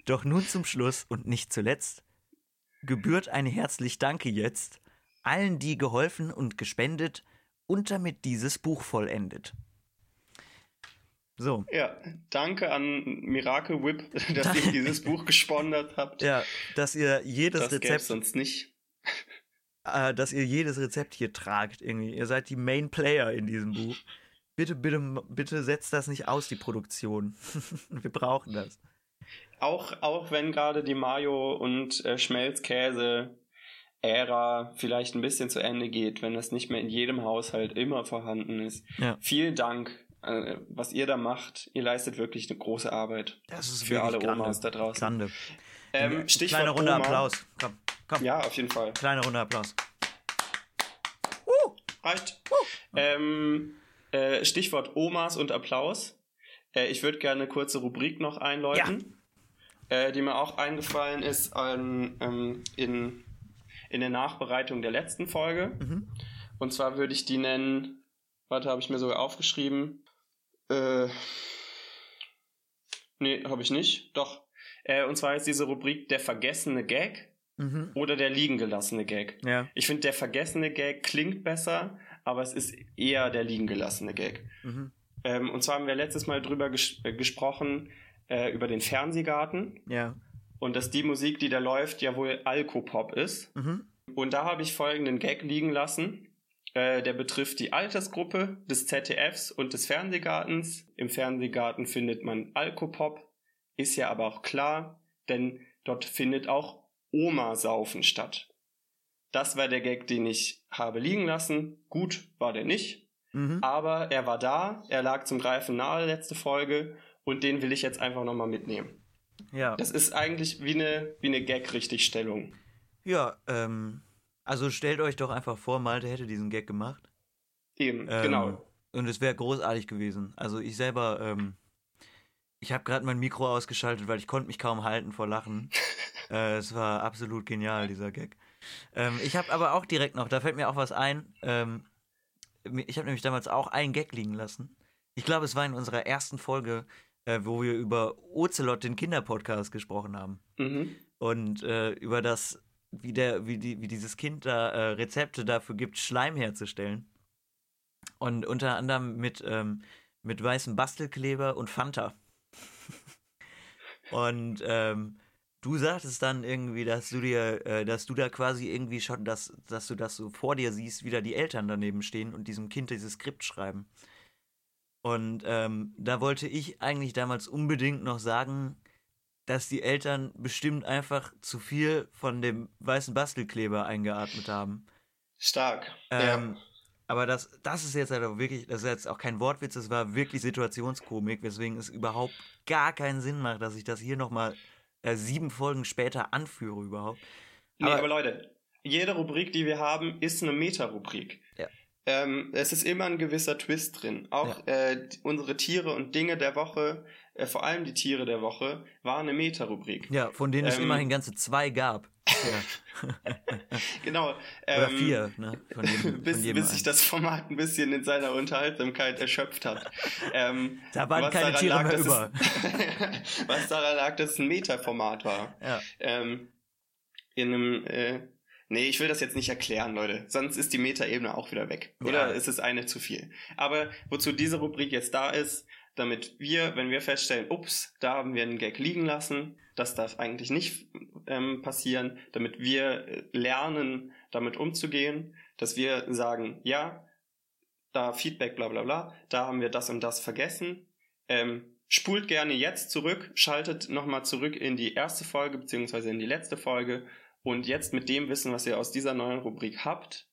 Doch nun zum Schluss und nicht zuletzt gebührt ein herzlich Danke jetzt allen, die geholfen und gespendet und damit dieses Buch vollendet. So, Ja, danke an Miracle Whip, dass ihr dieses Buch gesponsert habt. ja, dass ihr jedes das Rezept sonst nicht. äh, dass ihr jedes Rezept hier tragt irgendwie. Ihr seid die Main Player in diesem Buch. Bitte, bitte, bitte setzt das nicht aus, die Produktion. Wir brauchen das. Auch, auch wenn gerade die Mayo- und äh, Schmelzkäse-Ära vielleicht ein bisschen zu Ende geht, wenn das nicht mehr in jedem Haushalt immer vorhanden ist. Ja. Vielen Dank, äh, was ihr da macht. Ihr leistet wirklich eine große Arbeit Das ist für alle grande. Omas da draußen. Grande. Ähm, Stichwort Kleine Runde Oma. Applaus. Komm, komm. Ja, auf jeden Fall. Kleine Runde Applaus. reicht. Ähm, äh, Stichwort Omas und Applaus. Äh, ich würde gerne eine kurze Rubrik noch einläuten, äh, die mir auch eingefallen ist an, ähm, in, in der Nachbereitung der letzten Folge. Mhm. Und zwar würde ich die nennen, warte, habe ich mir sogar aufgeschrieben. Äh, nee, habe ich nicht. Doch. Äh, und zwar ist diese Rubrik der vergessene Gag Mhm. oder der liegen gelassene Gag. Ja. Ich finde, der vergessene Gag klingt besser, aber es ist eher der liegen gelassene Gag. Mhm. Ähm, und zwar haben wir letztes Mal drüber ges äh, gesprochen, äh, über den Fernsehgarten Ja. und dass die Musik, die da läuft, ja wohl Alkopop ist. Mhm. Und da habe ich folgenden Gag liegen lassen. Äh, der betrifft die Altersgruppe des ZDFs und des Fernsehgartens. Im Fernsehgarten findet man Alkopop, ist ja aber auch klar, denn dort findet auch Oma-Saufen statt. Das war der Gag, den ich habe liegen lassen. Gut war der nicht, Mhm. aber er war da, er lag zum Greifen nahe letzte Folge und den will ich jetzt einfach nochmal mitnehmen. Ja. Das ist eigentlich wie eine, wie eine Gag-Richtigstellung. Ja, ähm, also stellt euch doch einfach vor, Malte hätte diesen Gag gemacht. Eben, Ähm, genau. Und es wäre großartig gewesen. Also ich selber, ähm, ich habe gerade mein Mikro ausgeschaltet, weil ich konnte mich kaum halten vor Lachen. äh, es war absolut genial, dieser Gag. Ähm, ich habe aber auch direkt noch, da fällt mir auch was ein. Ähm, ich habe nämlich damals auch einen Gag liegen lassen. Ich glaube, es war in unserer ersten Folge, äh, wo wir über Ocelot, den Kinderpodcast, gesprochen haben. Mhm. Und äh, über das, wie, der, wie, die, wie dieses Kind da äh, Rezepte dafür gibt, Schleim herzustellen. Und unter anderem mit, ähm, mit weißem Bastelkleber und Fanta. und ähm, du sagtest dann irgendwie, dass du dir, äh, dass du da quasi irgendwie schon, dass, dass du das so vor dir siehst, wie da die Eltern daneben stehen und diesem Kind dieses Skript schreiben. Und ähm, da wollte ich eigentlich damals unbedingt noch sagen, dass die Eltern bestimmt einfach zu viel von dem weißen Bastelkleber eingeatmet haben. Stark. Ähm, Aber das, das ist jetzt halt auch wirklich, das ist jetzt auch kein Wortwitz, das war wirklich Situationskomik, weswegen es überhaupt gar keinen Sinn macht, dass ich das hier nochmal äh, sieben Folgen später anführe überhaupt. Nee, Aber- aber, Leute, jede Rubrik, die wir haben, ist eine Meta-Rubrik. Ja. Ähm, es ist immer ein gewisser Twist drin. Auch äh, die- unsere Tiere und Dinge der Woche, äh, vor allem die Tiere der Woche, war eine Meta-Rubrik. Ja, von denen es Ähm, immerhin ganze zwei gab. Ja. Genau. Oder ähm, vier, ne? Von jedem, von bis, jedem bis sich das Format ein bisschen in seiner Unterhaltsamkeit erschöpft hat. Ähm, Da waren keine Tiere lag, mehr über. Es, was daran lag, dass es ein Meta-Format war. Ja. Ähm, in einem, äh, nee, ich will das jetzt nicht erklären, Leute. Sonst ist die Meta-Ebene auch wieder weg. Oder Ja. ist es eine zu viel? Aber wozu diese Rubrik jetzt da ist, damit wir, wenn wir feststellen, ups, da haben wir einen Gag liegen lassen, das darf eigentlich nicht ähm, passieren, damit wir äh, lernen, damit umzugehen, dass wir sagen, ja, da Feedback, bla bla bla, da haben wir das und das vergessen. Ähm, spult gerne jetzt zurück, schaltet nochmal zurück in die erste Folge, beziehungsweise in die letzte Folge. Und jetzt mit dem Wissen, was ihr aus dieser neuen Rubrik habt,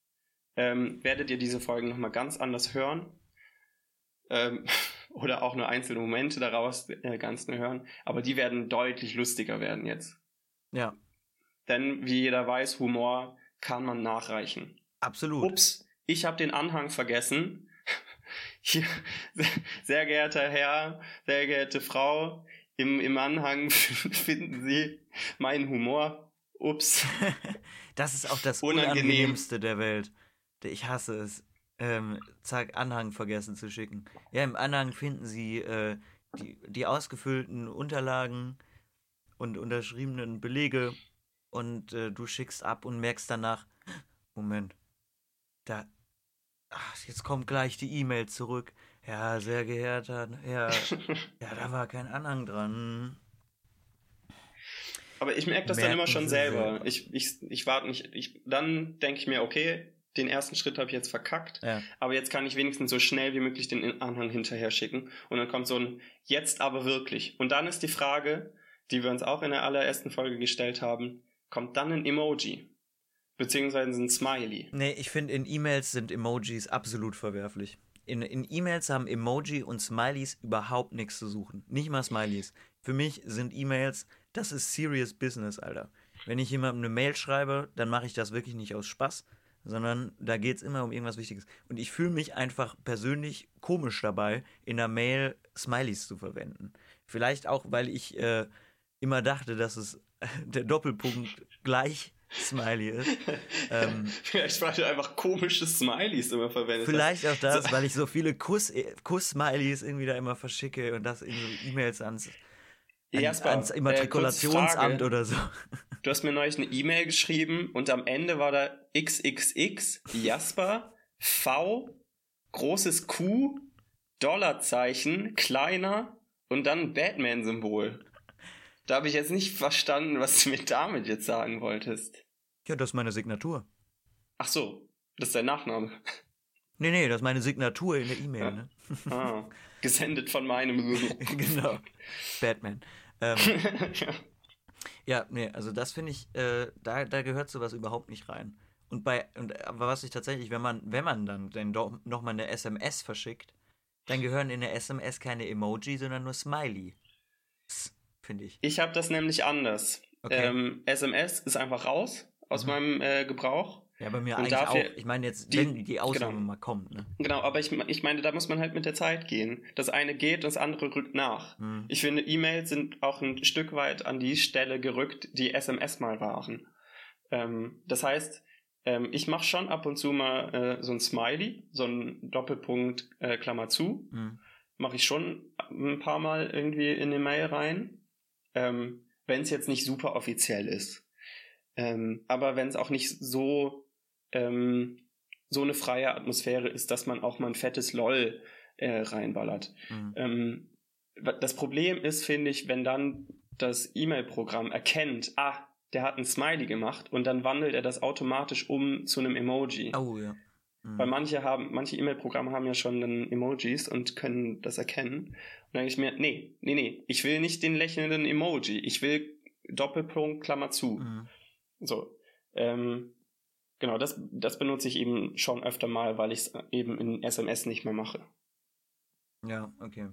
ähm, werdet ihr diese Folgen nochmal ganz anders hören. Ähm, oder auch nur einzelne Momente daraus äh, ganz nur hören. Aber die werden deutlich lustiger werden jetzt. ja, Denn wie jeder weiß, Humor kann man nachreichen. absolut. Ups, ich habe den Anhang vergessen. Hier, sehr geehrter Herr, sehr geehrte Frau, im, im Anhang finden Sie meinen Humor. Ups. Das ist auch das Unangenehm. Unangenehmste der Welt. Ich hasse es. Ähm, zack, Anhang vergessen zu schicken. Ja, im Anhang finden Sie äh, die, die ausgefüllten Unterlagen und unterschriebenen Belege und äh, du schickst ab und merkst danach, Moment, da, ach, jetzt kommt gleich die E-Mail zurück. Ja, sehr geehrter Herr, ja, da war kein Anhang dran. Aber ich merke das dann immer schon selber. selber. Ich, ich, ich warte nicht. Ich, dann denke ich mir, okay, den ersten Schritt habe ich jetzt verkackt. Ja. Aber jetzt kann ich wenigstens so schnell wie möglich den Anhang hinterher schicken. Und dann kommt so ein Jetzt aber wirklich. Und dann ist die Frage, die wir uns auch in der allerersten Folge gestellt haben, kommt dann ein Emoji. Beziehungsweise ein Smiley. Nee, ich finde, in E-Mails sind Emojis absolut verwerflich. In, in E-Mails haben Emoji und Smileys überhaupt nichts zu suchen. Nicht mal Smileys. Für mich sind E-Mails, das ist serious business, Alter. Wenn ich jemandem eine Mail schreibe, dann mache ich das wirklich nicht aus Spaß, sondern da geht es immer um irgendwas Wichtiges. Und ich fühle mich einfach persönlich komisch dabei, in der Mail Smileys zu verwenden. Vielleicht auch, weil ich äh, immer dachte, dass es der Doppelpunkt gleich Smiley ist. ähm, vielleicht, weil du einfach komische Smileys immer verwendest. Vielleicht auch das, weil ich so viele Kuss-Smileys Kuss irgendwie da immer verschicke und das in so E-Mails ans, an, Jasper, ans äh, Immatrikulationsamt äh, oder so. Du hast mir neulich eine E-Mail geschrieben und am Ende war da XXX, Jasper, V, großes Q, Dollarzeichen, kleiner und dann Batman-Symbol. Da habe ich jetzt nicht verstanden, was du mir damit jetzt sagen wolltest. Ja, das ist meine Signatur. Ach so, das ist dein Nachname. Nee, nee, das ist meine Signatur in der E-Mail, ne? Ah, gesendet von meinem. genau. Batman. Ähm, ja, nee, also das finde ich, äh, da, da gehört sowas überhaupt nicht rein. Und bei, und, aber was ich tatsächlich, wenn man, wenn man dann, dann doch nochmal eine SMS verschickt, dann gehören in der SMS keine Emoji, sondern nur Smiley. Finde ich. Ich habe das nämlich anders. Okay. Ähm, SMS ist einfach raus aus mhm. meinem äh, Gebrauch. Ja, bei mir und eigentlich dafür, auch. Ich meine jetzt, die, wenn die Ausnahme genau, mal kommt. Ne? Genau, aber ich, ich meine, da muss man halt mit der Zeit gehen. Das eine geht, das andere rückt nach. Mhm. Ich finde, E-Mails sind auch ein Stück weit an die Stelle gerückt, die SMS mal waren. Ähm, das heißt, ähm, ich mache schon ab und zu mal äh, so ein Smiley, so ein Doppelpunkt äh, Klammer zu. Mhm. Mache ich schon ein paar Mal irgendwie in eine Mail rein. Ähm, wenn es jetzt nicht super offiziell ist. Ähm, aber wenn es auch nicht so ähm, so eine freie Atmosphäre ist, dass man auch mal ein fettes LOL äh, reinballert. Mhm. Ähm, das Problem ist, finde ich, wenn dann das E-Mail-Programm erkennt, ah, der hat ein Smiley gemacht und dann wandelt er das automatisch um zu einem Emoji. Oh ja. Mhm. Weil manche haben, manche E-Mail-Programme haben ja schon dann Emojis und können das erkennen. Und dann denke ich mir, nee, nee, nee, ich will nicht den lächelnden Emoji. Ich will Doppelpunkt, Klammer zu. Mhm. So. Ähm, genau, das, das benutze ich eben schon öfter mal, weil ich es eben in SMS nicht mehr mache. Ja, okay.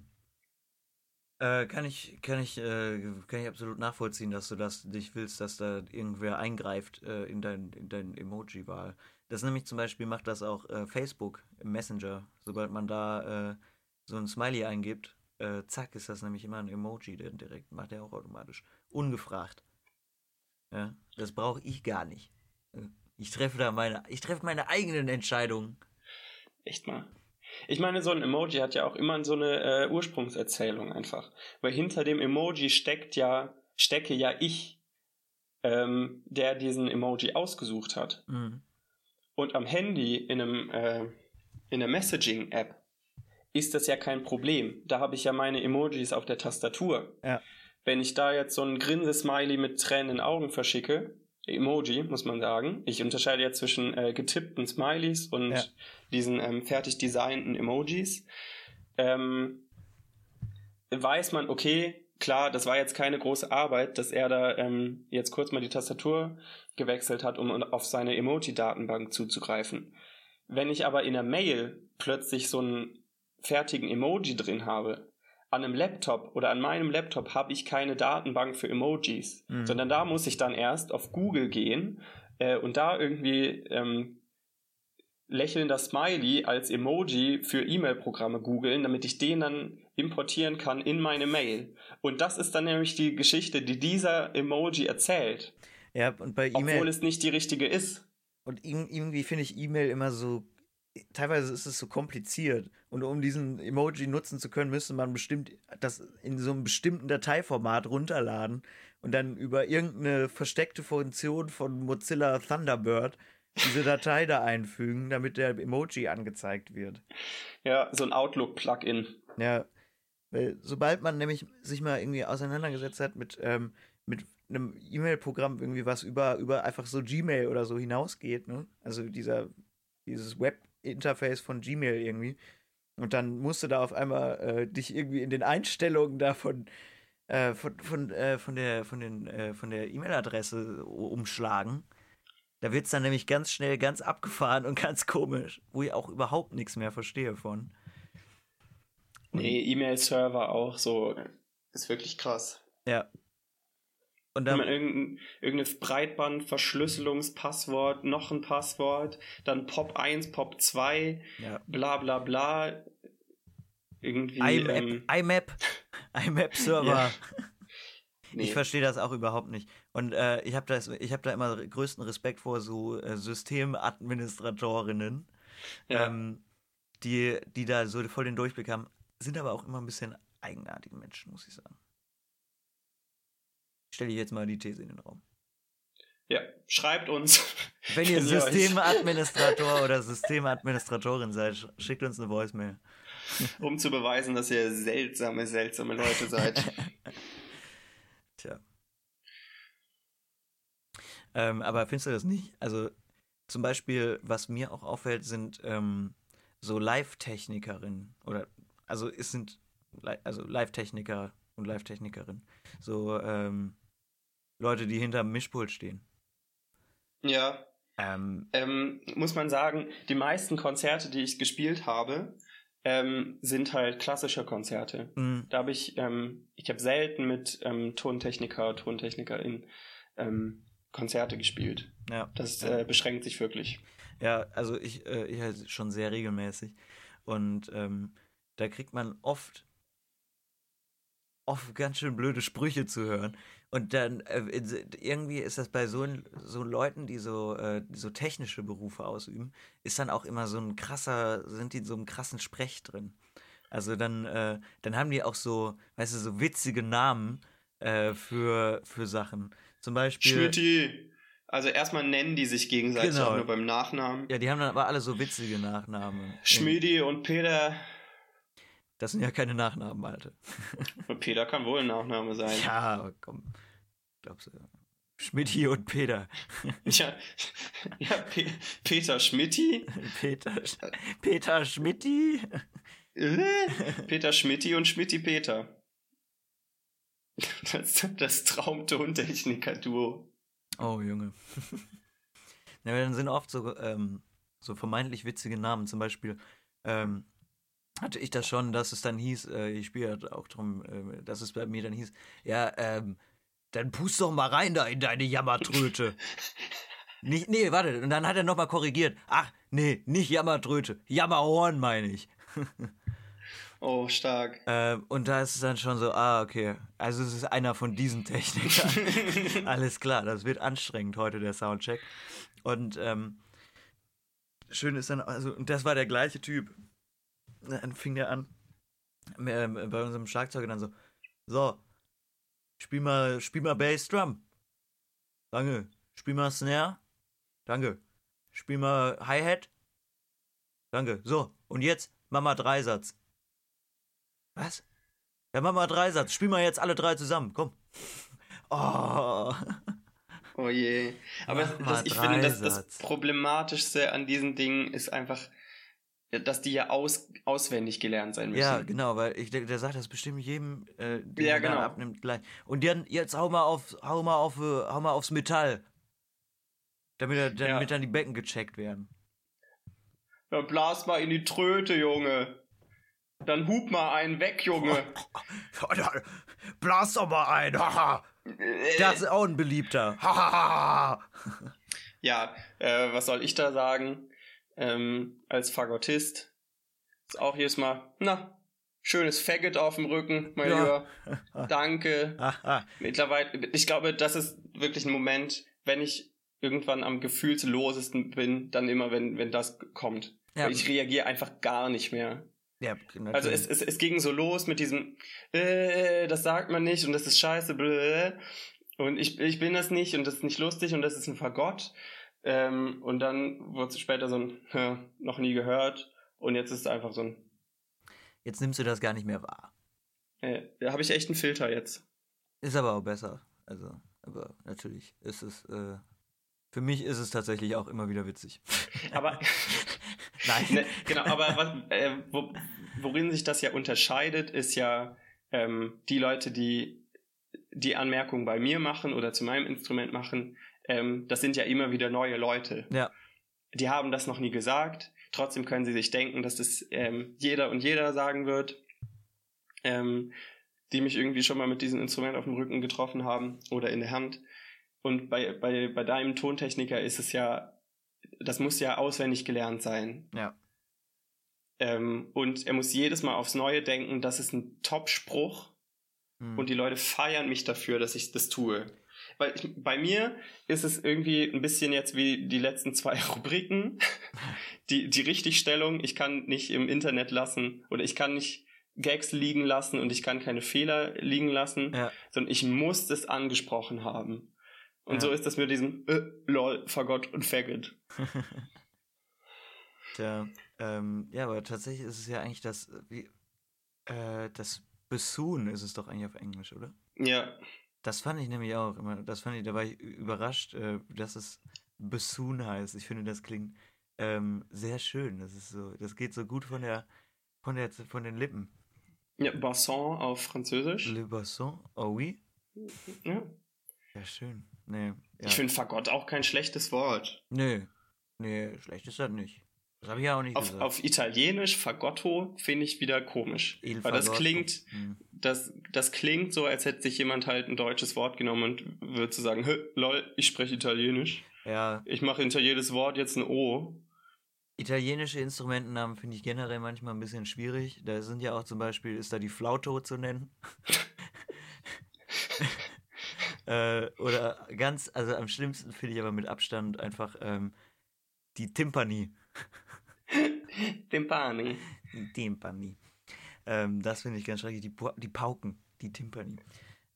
Äh, kann ich, kann ich, äh, kann ich absolut nachvollziehen, dass du das nicht willst, dass da irgendwer eingreift äh, in dein, in dein Emoji-Wahl. Das nämlich zum Beispiel macht das auch äh, Facebook im Messenger. Sobald man da äh, so ein Smiley eingibt, äh, zack, ist das nämlich immer ein Emoji, direkt macht er auch automatisch. Ungefragt. Ja, das brauche ich gar nicht. Ich treffe da meine, ich treffe meine eigenen Entscheidungen. Echt mal. Ich meine, so ein Emoji hat ja auch immer so eine äh, Ursprungserzählung einfach. Weil hinter dem Emoji steckt ja, stecke ja ich, ähm, der diesen Emoji ausgesucht hat. Mhm. Und am Handy in einem, äh, in einer Messaging-App ist das ja kein Problem. Da habe ich ja meine Emojis auf der Tastatur. Ja. Wenn ich da jetzt so ein Grinse-Smiley mit Tränen in Augen verschicke, Emoji, muss man sagen. Ich unterscheide ja zwischen äh, getippten Smileys und ja. diesen ähm, fertig designten Emojis. Ähm, weiß man, okay, klar, das war jetzt keine große Arbeit, dass er da ähm, jetzt kurz mal die Tastatur gewechselt hat, um auf seine Emoji-Datenbank zuzugreifen. Wenn ich aber in der Mail plötzlich so einen fertigen Emoji drin habe, an einem Laptop oder an meinem Laptop habe ich keine Datenbank für Emojis, mhm. sondern da muss ich dann erst auf Google gehen äh, und da irgendwie ähm, lächelnder Smiley als Emoji für E-Mail-Programme googeln, damit ich den dann importieren kann in meine Mail. Und das ist dann nämlich die Geschichte, die dieser Emoji erzählt. Ja, und bei E-Mail. Obwohl es nicht die richtige ist. Und irgendwie finde ich E-Mail immer so teilweise ist es so kompliziert. Und um diesen Emoji nutzen zu können, müsste man bestimmt das in so einem bestimmten Dateiformat runterladen und dann über irgendeine versteckte Funktion von Mozilla Thunderbird diese Datei da einfügen, damit der Emoji angezeigt wird. Ja, so ein Outlook-Plugin. Ja, weil sobald man nämlich sich mal irgendwie auseinandergesetzt hat mit, ähm, mit einem E-Mail-Programm irgendwie, was über, über einfach so Gmail oder so hinausgeht, ne? Also dieser, dieses Web Interface von Gmail irgendwie. Und dann musst du da auf einmal äh, dich irgendwie in den Einstellungen davon äh, von, von, äh, von der von den äh, von der E-Mail-Adresse umschlagen. Da wird es dann nämlich ganz schnell ganz abgefahren und ganz komisch, wo ich auch überhaupt nichts mehr verstehe von. Nee, E-Mail-Server auch so ist wirklich krass. Ja. Und dann, irgendein, irgendein Breitband-Verschlüsselungspasswort, noch ein Passwort, dann Pop 1, Pop 2, ja. bla bla bla. Irgendwie. IMAP, ähm, IMAP, IMAP-Server. Ja. nee. Ich verstehe das auch überhaupt nicht. Und äh, ich habe hab da immer größten Respekt vor so äh, Systemadministratorinnen, ja. ähm, die, die da so voll den Durchblick haben. Sind aber auch immer ein bisschen eigenartige Menschen, muss ich sagen. Ich stelle jetzt mal die These in den Raum. ja, schreibt uns. Wenn ihr Systemadministrator oder Systemadministratorin seid, sch- schickt uns eine Voicemail. um zu beweisen, dass ihr seltsame, seltsame Leute seid. Tja. Ähm, aber findest du das nicht? Also zum Beispiel, was mir auch auffällt, sind ähm, so Live-Technikerinnen oder also es sind also Live-Techniker und Live-Technikerinnen. So ähm, Leute, die hinterm Mischpult stehen. ja, Ähm, ähm, muss man sagen, die meisten Konzerte, die ich gespielt habe, ähm, sind halt klassische Konzerte. mh, Da habe ich, ähm, ich habe selten mit ähm, Tontechniker, Tontechnikerin ähm, Konzerte gespielt. ja. Das Ja. äh, beschränkt sich wirklich. Ja, also ich, äh, ich halt schon sehr regelmäßig. Und ähm, da kriegt man oft, oft ganz schön blöde Sprüche zu hören. Und dann äh, irgendwie ist das bei so, so Leuten, die so, äh, so technische Berufe ausüben, ist dann auch immer so ein krasser, sind die in so einem krassen Sprech drin. Also dann, äh, dann haben die auch so, weißt du, so witzige Namen für, für Sachen. Zum Beispiel. Schmidti! Also erstmal nennen die sich gegenseitig Genau. auch nur beim Nachnamen. Ja, die haben dann aber alle so witzige Nachnamen. Schmidi und Peter. Das sind ja keine Nachnamen, Alter. Peter kann wohl ein Nachname sein. Ja, komm. Glaubst du? Schmidti und Peter. Ja, ja Pe Peter Schmidti, Peter, Peter Schmidti. äh, Peter Schmidti und Schmidti Peter. Das, das Traumtontechniker-Duo. Oh, Junge. ja, aber dann sind oft so, ähm, so vermeintlich witzige Namen. Zum Beispiel ähm, hatte ich das schon, dass es dann hieß, äh, ich spiele halt auch drum, äh, dass es bei mir dann hieß, ja, ähm, dann pust doch mal rein da in deine Jammertröte. nicht, nee, warte, und dann hat er nochmal korrigiert. Ach, nee, nicht Jammertröte, Jammerhorn meine ich. Oh, stark. Ähm, und da ist es dann schon so, ah, okay. Also es ist einer von diesen Technikern. Alles klar, das wird anstrengend heute, der Soundcheck. Und ähm, schön ist dann, also, und das war der gleiche Typ. Dann fing der an, ähm, bei unserem Schlagzeuger dann so, so, spiel mal, spiel mal Bass Drum. Danke. Spiel mal Snare. Danke. Spiel mal Hi-Hat. Danke. So, und jetzt mach mal Dreisatz. Was? Ja, mach mal Dreisatz. Spiel mal jetzt alle drei zusammen. Komm. Oh. Oh je. Aber das, ich finde, das, das. Problematischste an diesen Dingen ist einfach, dass die ja aus, auswendig gelernt sein müssen. Ja, genau, weil ich denke, der sagt das bestimmt jedem, äh, den Ja, genau. abnimmt, gleich. Und dann, jetzt hau mal auf, hau mal auf, äh, hau mal aufs Metall. Damit, er, Ja. damit dann die Becken gecheckt werden. Ja, blas mal in die Tröte, Junge. Dann hub mal einen weg, Junge. Blas doch mal ein, haha. Das ist auch ein beliebter. Ja, äh, was soll ich da sagen? Ähm, als Fagottist ist auch jedes Mal, na, schönes Faggot auf dem Rücken, mein Ja. Lieber. Danke. Mittlerweile, ich glaube, das ist wirklich ein Moment, wenn ich irgendwann am gefühlslosesten bin, dann immer, wenn, wenn das kommt. Ja. Ich reagiere einfach gar nicht mehr. Ja, natürlich. Also es, es, es ging so los mit diesem, äh, das sagt man nicht und das ist scheiße, blö. Und ich, ich bin das nicht und das ist nicht lustig und das ist ein Fagott. Ähm, und dann wurde es später so ein, ja, noch nie gehört. Und jetzt ist es einfach so ein, Jetzt nimmst du das gar nicht mehr wahr. äh, da habe ich echt einen Filter jetzt. Ist aber auch besser. Also, aber natürlich ist es, äh, für mich ist es tatsächlich auch immer wieder witzig. Aber Nein. Ne, genau, aber was, äh, wo, worin sich das ja unterscheidet, ist ja ähm, die Leute, die die Anmerkungen bei mir machen oder zu meinem Instrument machen, ähm, das sind ja immer wieder neue Leute. Ja. Die haben das noch nie gesagt, trotzdem können sie sich denken, dass das ähm, jeder und jeder sagen wird. Ähm, die mich irgendwie schon mal mit diesem Instrument auf dem Rücken getroffen haben oder in der Hand. Und bei, bei, bei deinem Tontechniker ist es ja, das muss ja auswendig gelernt sein. Ja. Ähm, und er muss jedes Mal aufs Neue denken, das ist ein Top-Spruch. Hm. Und die Leute feiern mich dafür, dass ich das tue. Weil ich, bei mir ist es irgendwie ein bisschen jetzt wie die letzten zwei Rubriken. Die, die Richtigstellung, ich kann nicht im Internet lassen oder ich kann nicht Gags liegen lassen und ich kann keine Fehler liegen lassen, Ja. sondern ich muss das angesprochen haben. Und Ja. so ist das mit diesem äh, lol, Fagott und Faggot. Tja, ähm, ja, aber tatsächlich ist es ja eigentlich das, wie, äh, das Bassoon ist es doch eigentlich auf Englisch, oder? Ja, Das fand ich nämlich auch immer, das fand ich, da war ich überrascht, äh, dass es Bassoon heißt. Ich finde, das klingt ähm, sehr schön. Das ist so, das geht so gut von der, von der, von den Lippen. ja Basson auf Französisch. Le Basson, oh oui? Ja. Ja, schön. Nee, ja. Ich finde Fagott auch kein schlechtes Wort. Nee, nee, schlecht ist das nicht. Das habe ich ja auch nicht Auf, gesagt. auf Italienisch Fagotto finde ich wieder komisch. Il Weil das Fagotto. klingt, Hm. das, das klingt so, als hätte sich jemand halt ein deutsches Wort genommen und würde so sagen, "Hä, lol, ich spreche Italienisch. Ja, Ich mache hinter jedes Wort jetzt ein O. Italienische Instrumentennamen finde ich generell manchmal ein bisschen schwierig. Da sind ja auch zum Beispiel, ist da die Flauto zu nennen. äh, oder ganz, also am schlimmsten finde ich aber mit Abstand einfach ähm, die Timpani. Timpani. Timpani. Ähm, das finde ich ganz schrecklich. Die, die Pauken, die Timpani.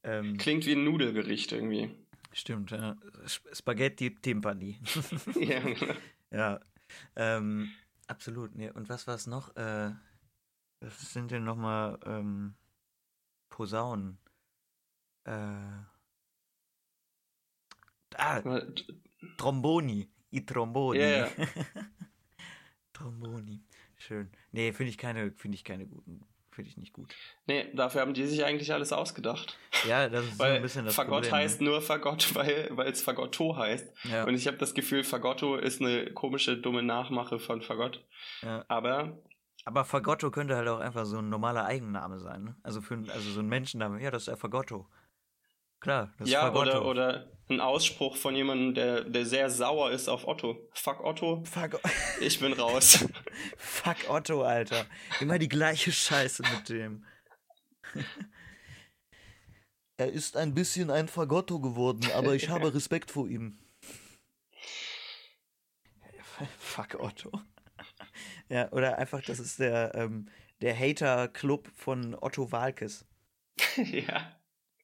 Ähm, Klingt wie ein Nudelgericht irgendwie. stimmt, ja. Sp- Spaghetti Timpani. ja. Ja, ähm, absolut. Nee, und was war es noch? Äh, was sind denn nochmal ähm, Posaunen? Äh, ah, Tromboni. I Tromboni. Ja. Tromboni. Schön. Nee, finde ich keine, finde ich keine guten. Finde ich nicht gut. Nee, dafür haben die sich eigentlich alles ausgedacht. Ja, das ist so ein Weil bisschen das Fagott Problem. heißt nur Fagott, weil weil es Fagotto heißt. ne? ja, Und ich habe das Gefühl, Fagotto ist eine komische, dumme Nachmache von Fagott. ja. Aber Aber Fagotto könnte halt auch einfach so ein normaler Eigenname sein. Ne? Also, für, also so ein Menschenname. Ja, das ist der Fagotto. Klar, das ja, ist Fagotto. oder, oder ein Ausspruch von jemandem, der, der sehr sauer ist auf Otto. Fuck Otto, Fuck, ich bin raus. Fuck Otto, Alter. Immer die gleiche Scheiße mit dem. Er ist ein bisschen ein Fagotto geworden, aber ich habe Respekt vor ihm. Fuck Otto. Ja, oder einfach, das ist der, ähm, der Hater-Club von Otto Walkes. ja.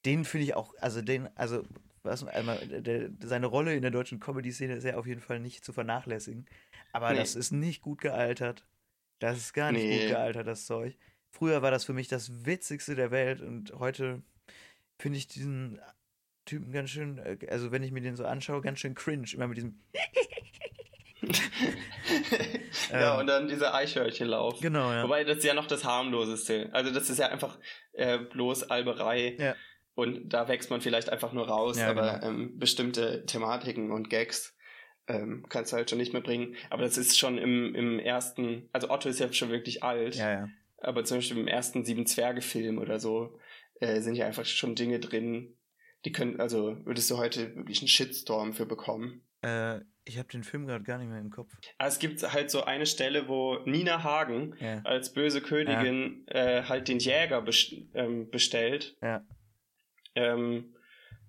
Den finde ich auch, also den, also, was, einmal, der, seine Rolle in der deutschen Comedy-Szene ist ja auf jeden Fall nicht zu vernachlässigen. Aber Nee. das ist nicht gut gealtert. Das ist gar nicht Nee. gut gealtert, das Zeug. Früher war das für mich das Witzigste der Welt und heute finde ich diesen Typen ganz schön, äh, also wenn ich mir den so anschaue, ganz schön cringe. Immer mit diesem. ja, Ähm. und dann dieser Eichhörnchenlauf. Genau, ja. Wobei das ist ja noch das harmloseste. Also das ist ja einfach äh, bloß Alberei. Ja. Und da wächst man vielleicht einfach nur raus, Ja, aber genau. ähm, bestimmte Thematiken und Gags ähm, kannst du halt schon nicht mehr bringen. Aber das ist schon im, im ersten, also Otto ist ja schon wirklich alt, ja, ja. aber zum Beispiel im ersten Sieben Zwerge-Film oder so äh, sind ja einfach schon Dinge drin, die können, also würdest du heute wirklich einen Shitstorm für bekommen. Äh, ich habe den Film gerade gar nicht mehr im Kopf. Aber es gibt halt so eine Stelle, wo Nina Hagen Ja. als böse Königin äh, halt den Jäger best ähm, bestellt. Ja. Ähm,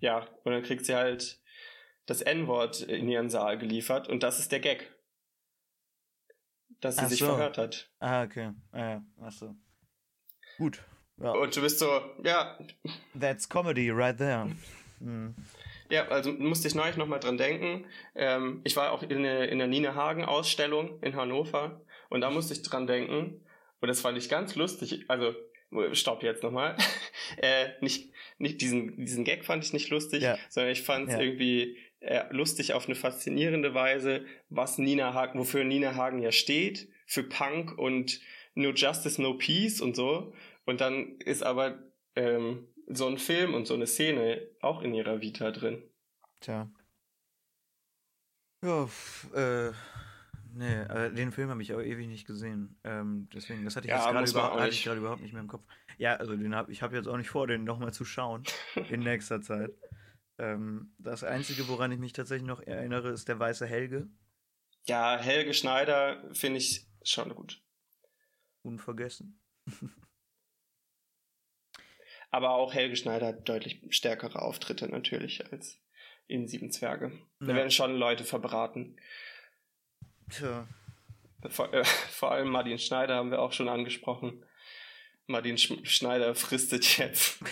ja, und dann kriegt sie halt das N-Wort in ihren Saal geliefert und das ist der Gag. Dass sie Ach sich so. verhört hat. Ah, okay. Ah, ja, achso. Gut. Ja. Und du bist so, ja, That's comedy right there. Hm. ja, also musste ich neulich nochmal dran denken. Ähm, ich war auch in, der- in der Nina Hagen Ausstellung in Hannover und da musste ich dran denken und das fand ich ganz lustig. Also, stopp jetzt nochmal. äh, nicht, nicht diesen, diesen Gag fand ich nicht lustig, Ja. sondern ich fand es Ja. irgendwie äh, lustig auf eine faszinierende Weise, was Nina Hagen, wofür Nina Hagen ja steht, für Punk und No Justice, No Peace und so. Und dann ist aber ähm, so ein Film und so eine Szene auch in ihrer Vita drin. Tja. Ja, äh, Nee, äh, den Film habe ich auch ewig nicht gesehen. Ähm, deswegen, das hatte ich Ja, jetzt gerade gerade überhaupt nicht mehr im Kopf. Ja, also den hab, ich habe jetzt auch nicht vor, den nochmal zu schauen in nächster Zeit. Ähm, das Einzige, woran ich mich tatsächlich noch erinnere, ist der weiße Helge. Ja, Helge Schneider finde ich schon gut. Unvergessen. Aber auch Helge Schneider hat deutlich stärkere Auftritte natürlich als in Sieben Zwerge. Da Ja. werden schon Leute verbraten. Tja. Vor, äh, vor allem Martin Schneider haben wir auch schon angesprochen. Martin Sch Schneider fristet jetzt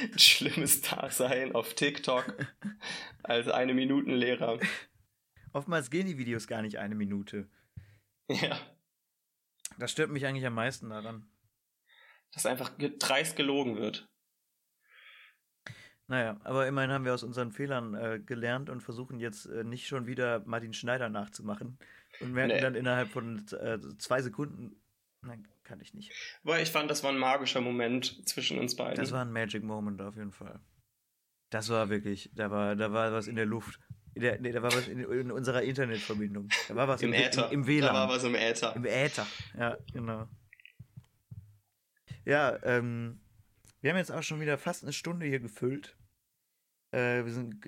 ein schlimmes Dasein auf TikTok als eine Minutenlehrer. Oftmals gehen die Videos gar nicht eine Minute. Ja, Das stört mich eigentlich am meisten daran. dass einfach dreist gelogen wird. Naja, aber immerhin haben wir aus unseren Fehlern äh, gelernt und versuchen jetzt äh, nicht schon wieder Martin Schneider nachzumachen. Und merken Nee. dann innerhalb von äh, zwei Sekunden. Nein, kann ich nicht. Weil ich fand, das war ein magischer Moment zwischen uns beiden. Das war ein Magic Moment auf jeden Fall. Das war wirklich, da war, da war was in der Luft. In der, nee, da war was in, in unserer Internetverbindung. Da war was Im im, Äther. Im, im WLAN. Da war was im Äther. Im Äther, ja, genau. Ja, ähm, wir haben jetzt auch schon wieder fast eine Stunde hier gefüllt. Äh, wir sind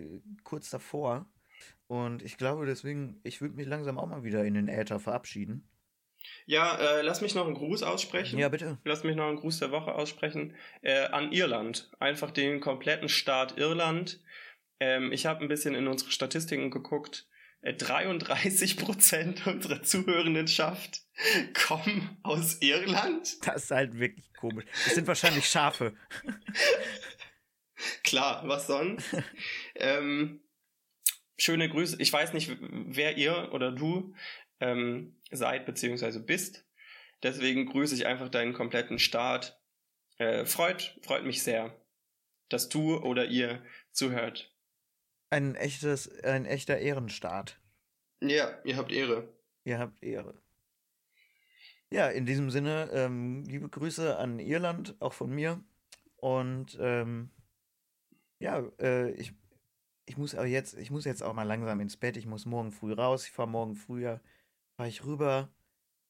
kurz davor. Und ich glaube deswegen, ich würde mich langsam auch mal wieder in den Äther verabschieden. Ja, äh, lass mich noch einen Gruß aussprechen. Ja, bitte. Lass mich noch einen Gruß der Woche aussprechen. Äh, an Irland. Einfach den kompletten Staat Irland. Ähm, ich habe ein bisschen in unsere Statistiken geguckt. Äh, 33% unserer Zuhörendenschaft kommen aus Irland. Das ist halt wirklich komisch. Das sind wahrscheinlich Schafe. Klar, was sonst? ähm, schöne Grüße. Ich weiß nicht, wer ihr oder du ähm, seid beziehungsweise bist. Deswegen grüße ich einfach deinen kompletten Staat. Äh, freut, freut mich sehr, dass du oder ihr zuhört. Ein echtes, ein echter Ehrenstaat. Ja, ihr habt Ehre. Ihr habt Ehre. Ja, in diesem Sinne, ähm, liebe Grüße an Irland, auch von mir. Und ähm, ja, äh, ich, ich muss aber jetzt, ich muss jetzt auch mal langsam ins Bett. Ich muss morgen früh raus. Ich fahre morgen früher, fahre ich rüber,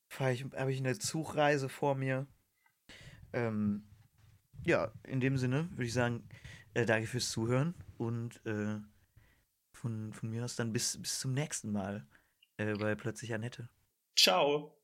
fahre ich, habe ich eine Zugreise vor mir. Ähm, ja, in dem Sinne würde ich sagen, äh, danke fürs Zuhören und äh, von, von mir aus dann bis, bis zum nächsten Mal äh, bei Plötzlich Annette. Ciao.